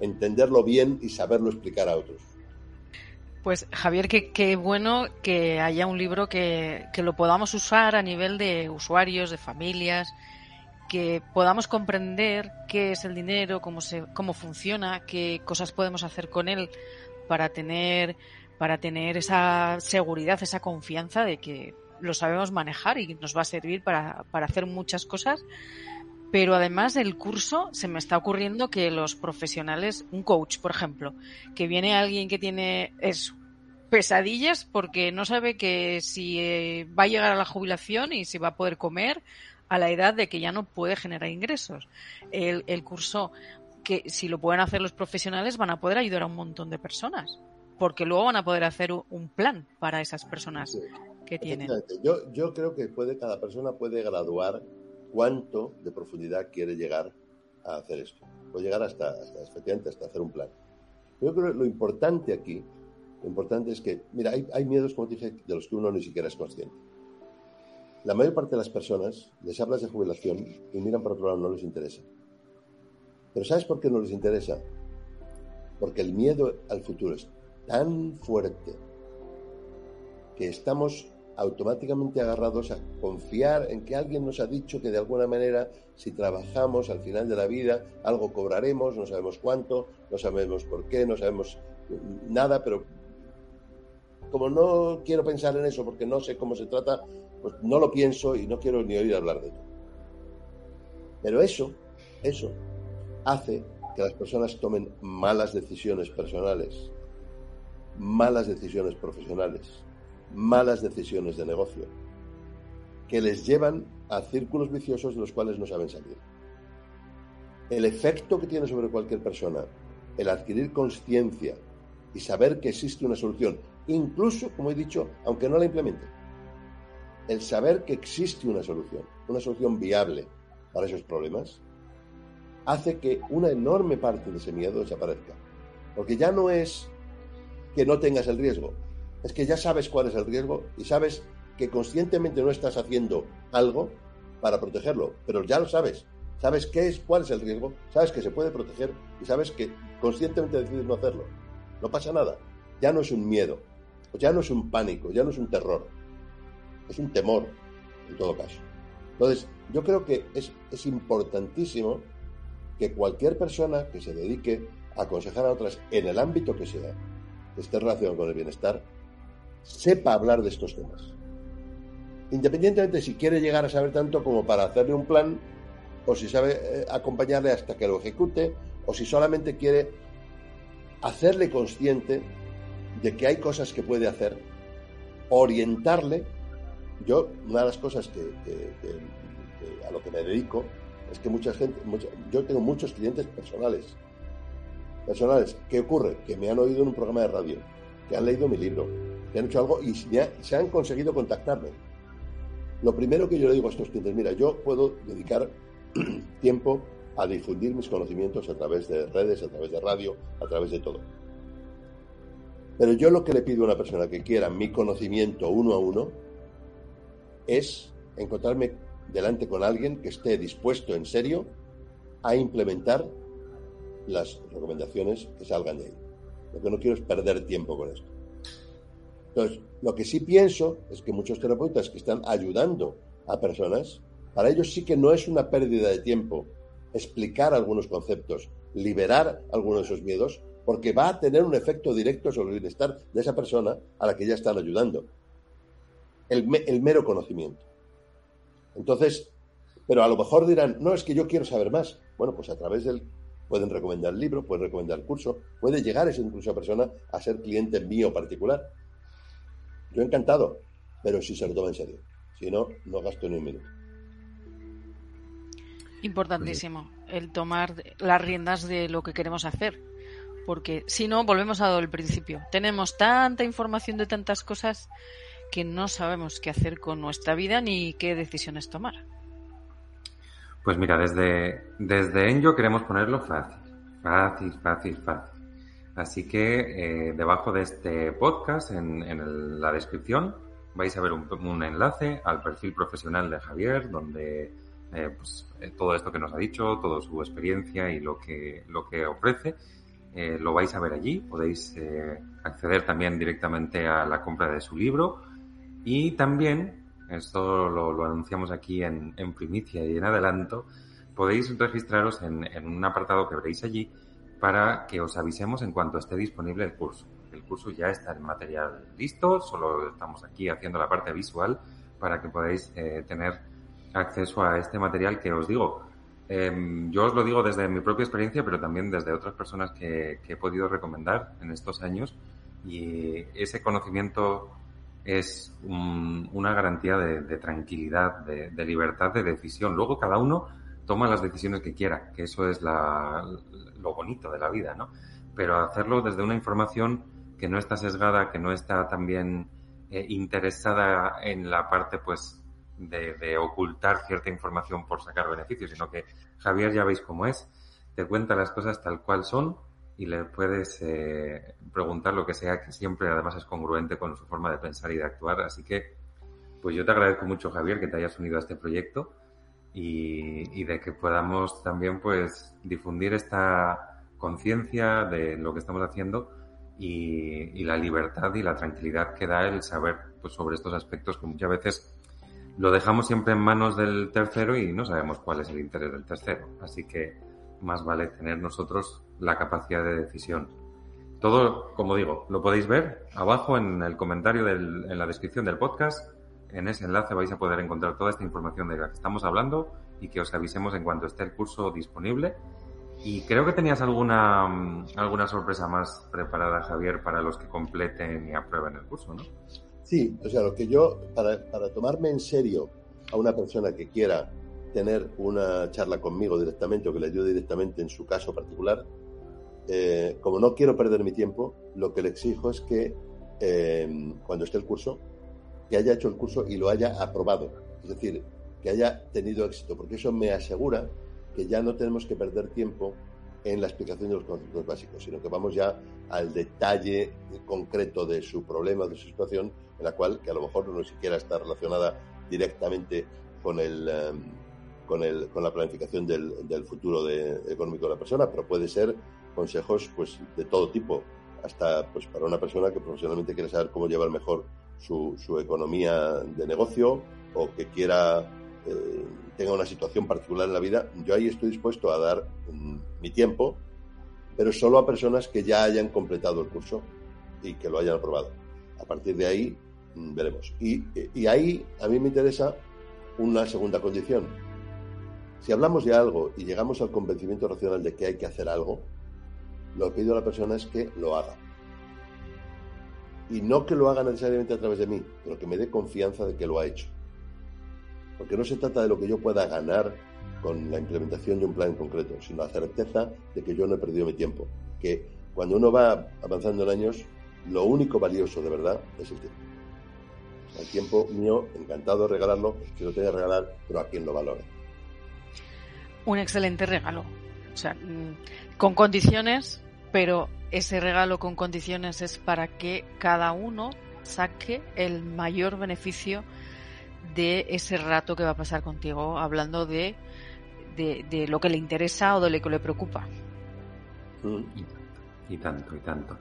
entenderlo bien y saberlo explicar a otros. Pues Javier, qué, bueno que haya un libro que, que, lo podamos usar a nivel de usuarios, de familias, que podamos comprender qué es el dinero, cómo, se, cómo funciona, qué cosas podemos hacer con él para tener para tener esa seguridad, esa confianza de que lo sabemos manejar y nos va a servir para, hacer muchas cosas. Pero además del curso se me está ocurriendo que los profesionales, un coach, por ejemplo, que viene alguien que tiene eso, pesadillas porque no sabe que si eh, va a llegar a la jubilación y si va a poder comer a la edad de que ya no puede generar ingresos. El, el curso, que si lo pueden hacer los profesionales, van a poder ayudar a un montón de personas porque luego van a poder hacer un plan para esas personas que tienen. Yo, yo creo que puede, cada persona puede graduar cuánto de profundidad quiere llegar a hacer esto. Puede llegar hasta, hasta efectivamente, hasta hacer un plan. Yo creo que lo importante aquí, lo importante es que, mira, hay, hay miedos, como te dije, de los que uno ni siquiera es consciente. La mayor parte de las personas les hablas de jubilación y miran para otro lado, no les interesa. Pero ¿sabes por qué no les interesa? Porque el miedo al futuro es tan fuerte que estamos automáticamente agarrados a confiar en que alguien nos ha dicho que de alguna manera si trabajamos al final de la vida algo cobraremos, no sabemos cuánto, no sabemos por qué, no sabemos nada, pero como no quiero pensar en eso porque no sé cómo se trata, pues no lo pienso y no quiero ni oír hablar de ello. Pero eso, eso hace que las personas tomen malas decisiones personales malas decisiones profesionales, malas decisiones de negocio, que les llevan a círculos viciosos de los cuales no saben salir. El efecto que tiene sobre cualquier persona el adquirir conciencia y saber que existe una solución, incluso, como he dicho, aunque no la implemente, el saber que existe una solución, una solución viable para esos problemas, hace que una enorme parte de ese miedo desaparezca. Porque ya no es que no tengas el riesgo. Es que ya sabes cuál es el riesgo y sabes que conscientemente no estás haciendo algo para protegerlo, pero ya lo sabes. Sabes qué es, cuál es el riesgo, sabes que se puede proteger y sabes que conscientemente decides no hacerlo. No pasa nada. Ya no es un miedo, ya no es un pánico, ya no es un terror. Es un temor, en todo caso. Entonces, yo creo que es, importantísimo que cualquier persona que se dedique a aconsejar a otras en el ámbito que sea, esté relacionado con el bienestar, sepa hablar de estos temas. Independientemente si quiere llegar a saber tanto como para hacerle un plan, o si sabe eh, acompañarle hasta que lo ejecute, o si solamente quiere hacerle consciente de que hay cosas que puede hacer, orientarle. Yo, una de las cosas que, a lo que me dedico es que mucha gente, yo tengo muchos clientes personales personales. ¿Qué ocurre? Que me han oído en un programa de radio, que han leído mi libro, que han hecho algo y se han conseguido contactarme. Lo primero que yo le digo a estos clientes, mira, yo puedo dedicar tiempo a difundir mis conocimientos a través de redes, a través de radio, a través de todo. Pero yo lo que le pido a una persona que quiera mi conocimiento uno a uno es encontrarme delante con alguien que esté dispuesto en serio a implementar las recomendaciones que salgan de ahí. Lo que no quiero es perder tiempo con esto. Entonces, lo que sí pienso es que muchos terapeutas que están ayudando a personas, para ellos sí que no es una pérdida de tiempo explicar algunos conceptos, liberar algunos de esos miedos, porque va a tener un efecto directo sobre el bienestar de esa persona a la que ya están ayudando. El, mero conocimiento. Entonces, pero a lo mejor dirán, no, es que yo quiero saber más. Bueno, pues a través del pueden recomendar el libro, pueden recomendar el curso, puede llegar esa incluso persona a ser cliente mío particular. Yo encantado, pero si se lo toma en serio. Si no, no gasto ni un minuto. Importantísimo el tomar las riendas de lo que queremos hacer. Porque si no, volvemos a del principio. Tenemos tanta información de tantas cosas que no sabemos qué hacer con nuestra vida ni qué decisiones tomar. Pues mira, desde, desde Enjo queremos ponerlo fácil, fácil, fácil, fácil. Así que eh, debajo de este podcast, en, la descripción, vais a ver un, enlace al perfil profesional de Javier, donde eh, pues, eh, todo esto que nos ha dicho, toda su experiencia y lo que, lo que ofrece, lo vais a ver allí. Podéis acceder también directamente a la compra de su libro y también esto lo, anunciamos aquí en, primicia y en adelanto, podéis registraros en, un apartado que veréis allí para que os avisemos en cuanto esté disponible el curso. El curso ya está en material listo, solo estamos aquí haciendo la parte visual para que podáis eh, tener acceso a este material que os digo. Em, yo os lo digo desde mi propia experiencia, pero también desde otras personas que he podido recomendar en estos años. Y ese conocimiento es una garantía de, tranquilidad, de, libertad de decisión. Luego cada uno toma las decisiones que quiera, que eso es lo bonito de la vida, ¿no? Pero hacerlo desde una información que no está sesgada, que no está también eh, interesada en la parte, pues, de, de, ocultar cierta información por sacar beneficios, sino que Javier ya veis cómo es, te cuenta las cosas tal cual son y le puedes eh, preguntar lo que sea, que siempre además es congruente con su forma de pensar y de actuar. Así que, pues yo te agradezco mucho, Javier, que te hayas unido a este proyecto y, de que podamos también, pues, difundir esta conciencia de lo que estamos haciendo y, la libertad y la tranquilidad que da el saber pues, sobre estos aspectos que muchas veces lo dejamos siempre en manos del tercero y no sabemos cuál es el interés del tercero. Así que más vale tener nosotros la capacidad de decisión. Todo, como digo, lo podéis ver abajo en el comentario en la descripción del podcast. En ese enlace vais a poder encontrar toda esta información de la que estamos hablando y que os avisemos en cuanto esté el curso disponible. Y creo que tenías alguna, alguna sorpresa más preparada, Javier, para los que completen y aprueben el curso, ¿no? Sí, o sea, lo que yo, para, para tomarme en serio a una persona que quiera tener una charla conmigo directamente o que le ayude directamente en su caso particular, eh, como no quiero perder mi tiempo, lo que le exijo es que eh, cuando esté el curso, que haya hecho el curso y lo haya aprobado. Es decir, que haya tenido éxito, porque eso me asegura que ya no tenemos que perder tiempo en la explicación de los conceptos básicos, sino que vamos ya al detalle concreto de su problema, de su situación, en la cual, que a lo mejor no siquiera está relacionada directamente con el, eh, con, el, con la planificación del, del futuro económico de la persona, pero puede ser consejos pues de todo tipo, hasta pues para una persona que profesionalmente quiere saber cómo llevar mejor su, economía de negocio o que quiera eh, tenga una situación particular en la vida, yo ahí estoy dispuesto a dar mm, mi tiempo, pero solo a personas que ya hayan completado el curso y que lo hayan aprobado. A partir de ahí mm, veremos. Y, y ahí a mí me interesa una segunda condición, si hablamos de algo y llegamos al convencimiento racional de que hay que hacer algo, lo que pido a la persona es que lo haga. Y no que lo haga necesariamente a través de mí, pero que me dé confianza de que lo ha hecho. Porque no se trata de lo que yo pueda ganar con la implementación de un plan en concreto, sino la certeza de que yo no he perdido mi tiempo. Que cuando uno va avanzando en años, lo único valioso de verdad es el tiempo. El tiempo mío, encantado de regalarlo, que lo tenga que regalar, pero a quien lo valore un excelente regalo. O sea, mm, con condiciones, pero ese regalo con condiciones es para que cada uno saque el mayor beneficio de ese rato que va a pasar contigo, hablando de, de, lo que le interesa o de lo que le preocupa. Y, tanto, y tanto.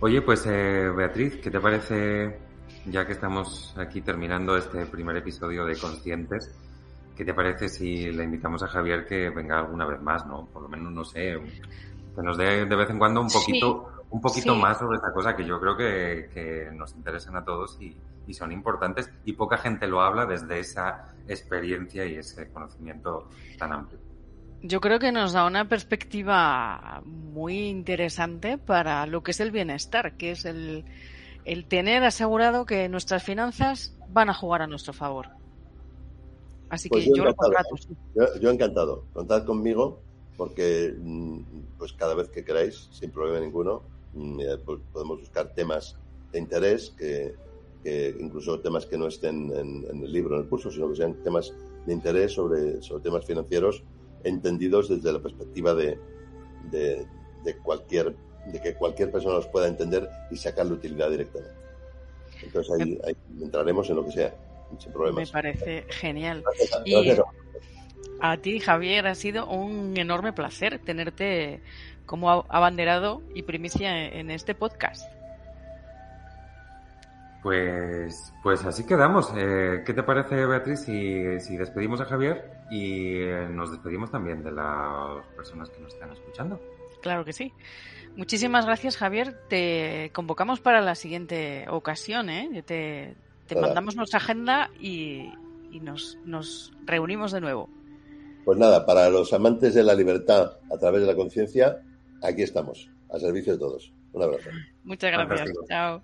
Oye, pues eh, Beatriz, ¿qué te parece ya que estamos aquí terminando este primer episodio de Conscientes, ¿qué te parece si le invitamos a Javier que venga alguna vez más, no? Por lo menos, no sé, que nos dé de vez en cuando un poquito, un poquito más sobre esta cosa que yo creo que, que nos interesan a todos y, y, son importantes y poca gente lo habla desde esa experiencia y ese conocimiento tan amplio. Yo creo que nos da una perspectiva muy interesante para lo que es el bienestar, que es el, el tener asegurado que nuestras finanzas van a jugar a nuestro favor. Así pues que yo, yo, lo contrato. Yo, encantado. Contad conmigo porque mm, pues cada vez que queráis, sin problema ninguno, pues podemos buscar temas de interés que, que incluso temas que no estén en, en, el libro, en el curso, sino que sean temas de interés sobre, sobre temas financieros entendidos desde la perspectiva de, de, de, cualquier de que cualquier persona los pueda entender y sacarle utilidad directamente. Entonces ahí, ahí entraremos en lo que sea, sin problemas. Me parece genial. Gracias, gracias. A ti, Javier, ha sido un enorme placer tenerte como abanderado y primicia en este podcast. Pues, pues así quedamos. Eh, ¿Qué te parece, Beatriz, si, si, despedimos a Javier y nos despedimos también de las personas que nos están escuchando? Claro que sí. Muchísimas gracias, Javier. Te convocamos para la siguiente ocasión. ¿eh? Te, te mandamos nuestra agenda y, y nos, nos reunimos de nuevo. Pues nada, para los amantes de la libertad a través de la conciencia, aquí estamos, al servicio de todos. Un abrazo. Muchas gracias. Fantástico. Chao.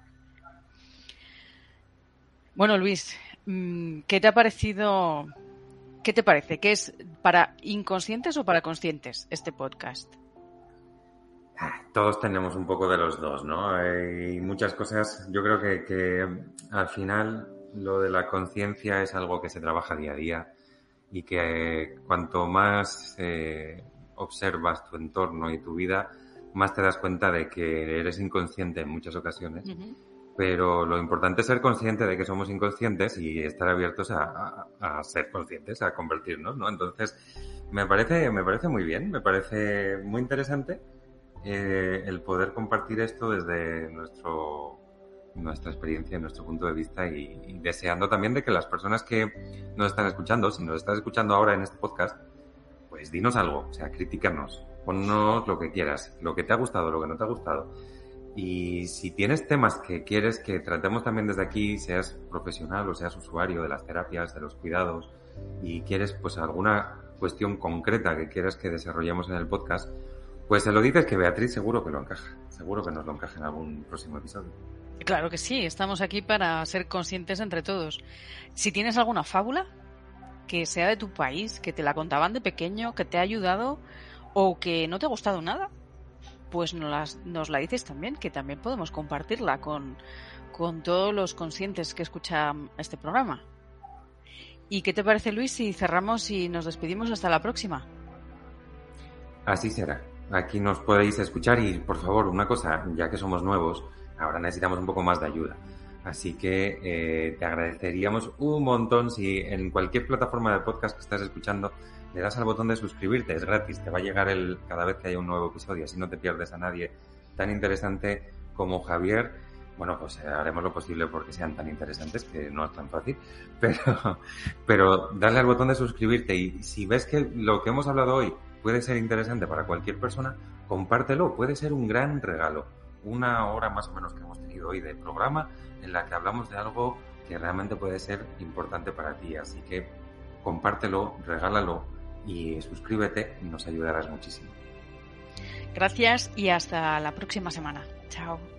Bueno, Luis, mm, ¿qué te ha parecido? ¿Qué te parece? ¿Que es para inconscientes o para conscientes este podcast? Todos tenemos un poco de los dos, ¿no? Hay muchas cosas, yo creo que, que al final lo de la conciencia es algo que se trabaja día a día y que cuanto más eh, observas tu entorno y tu vida, más te das cuenta de que eres inconsciente en muchas ocasiones. Uh -huh. Pero lo importante es ser consciente de que somos inconscientes y estar abiertos a, a, a ser conscientes, a convertirnos, ¿no? Entonces, me parece, me parece muy bien, me parece muy interesante eh, el poder compartir esto desde nuestro nuestra experiencia, nuestro punto de vista y, y, deseando también de que las personas que nos están escuchando, si nos estás escuchando ahora en este podcast, pues dinos algo, o sea, critícanos, ponnos lo que quieras, lo que te ha gustado, lo que no te ha gustado. Y si tienes temas que quieres que tratemos también desde aquí, seas profesional o seas usuario de las terapias, de los cuidados, y quieres pues alguna cuestión concreta que quieras que desarrollemos en el podcast, pues se lo dices que Beatriz seguro que lo encaja, seguro que nos lo encaja en algún próximo episodio. Claro que sí, estamos aquí para ser conscientes entre todos. Si tienes alguna fábula que sea de tu país, que te la contaban de pequeño, que te ha ayudado o que no te ha gustado nada, pues nos, las, nos la dices también, que también podemos compartirla con, con todos los conscientes que escuchan este programa. ¿Y qué te parece, Luis, si cerramos y nos despedimos hasta la próxima? Así será. Aquí nos podéis escuchar y, por favor, una cosa, ya que somos nuevos, ahora necesitamos un poco más de ayuda. Así que eh, te agradeceríamos un montón si en cualquier plataforma de podcast que estás escuchando le das al botón de suscribirte, es gratis, te va a llegar el, cada vez que haya un nuevo episodio, así no te pierdes a nadie tan interesante como Javier. Bueno, pues eh, haremos lo posible porque sean tan interesantes, que no es tan fácil, pero, pero darle al botón de suscribirte y si ves que lo que hemos hablado hoy puede ser interesante para cualquier persona, compártelo, puede ser un gran regalo. Una hora más o menos que hemos tenido hoy de programa en la que hablamos de algo que realmente puede ser importante para ti. Así que compártelo, regálalo y suscríbete, nos ayudarás muchísimo. Gracias y hasta la próxima semana. Chao.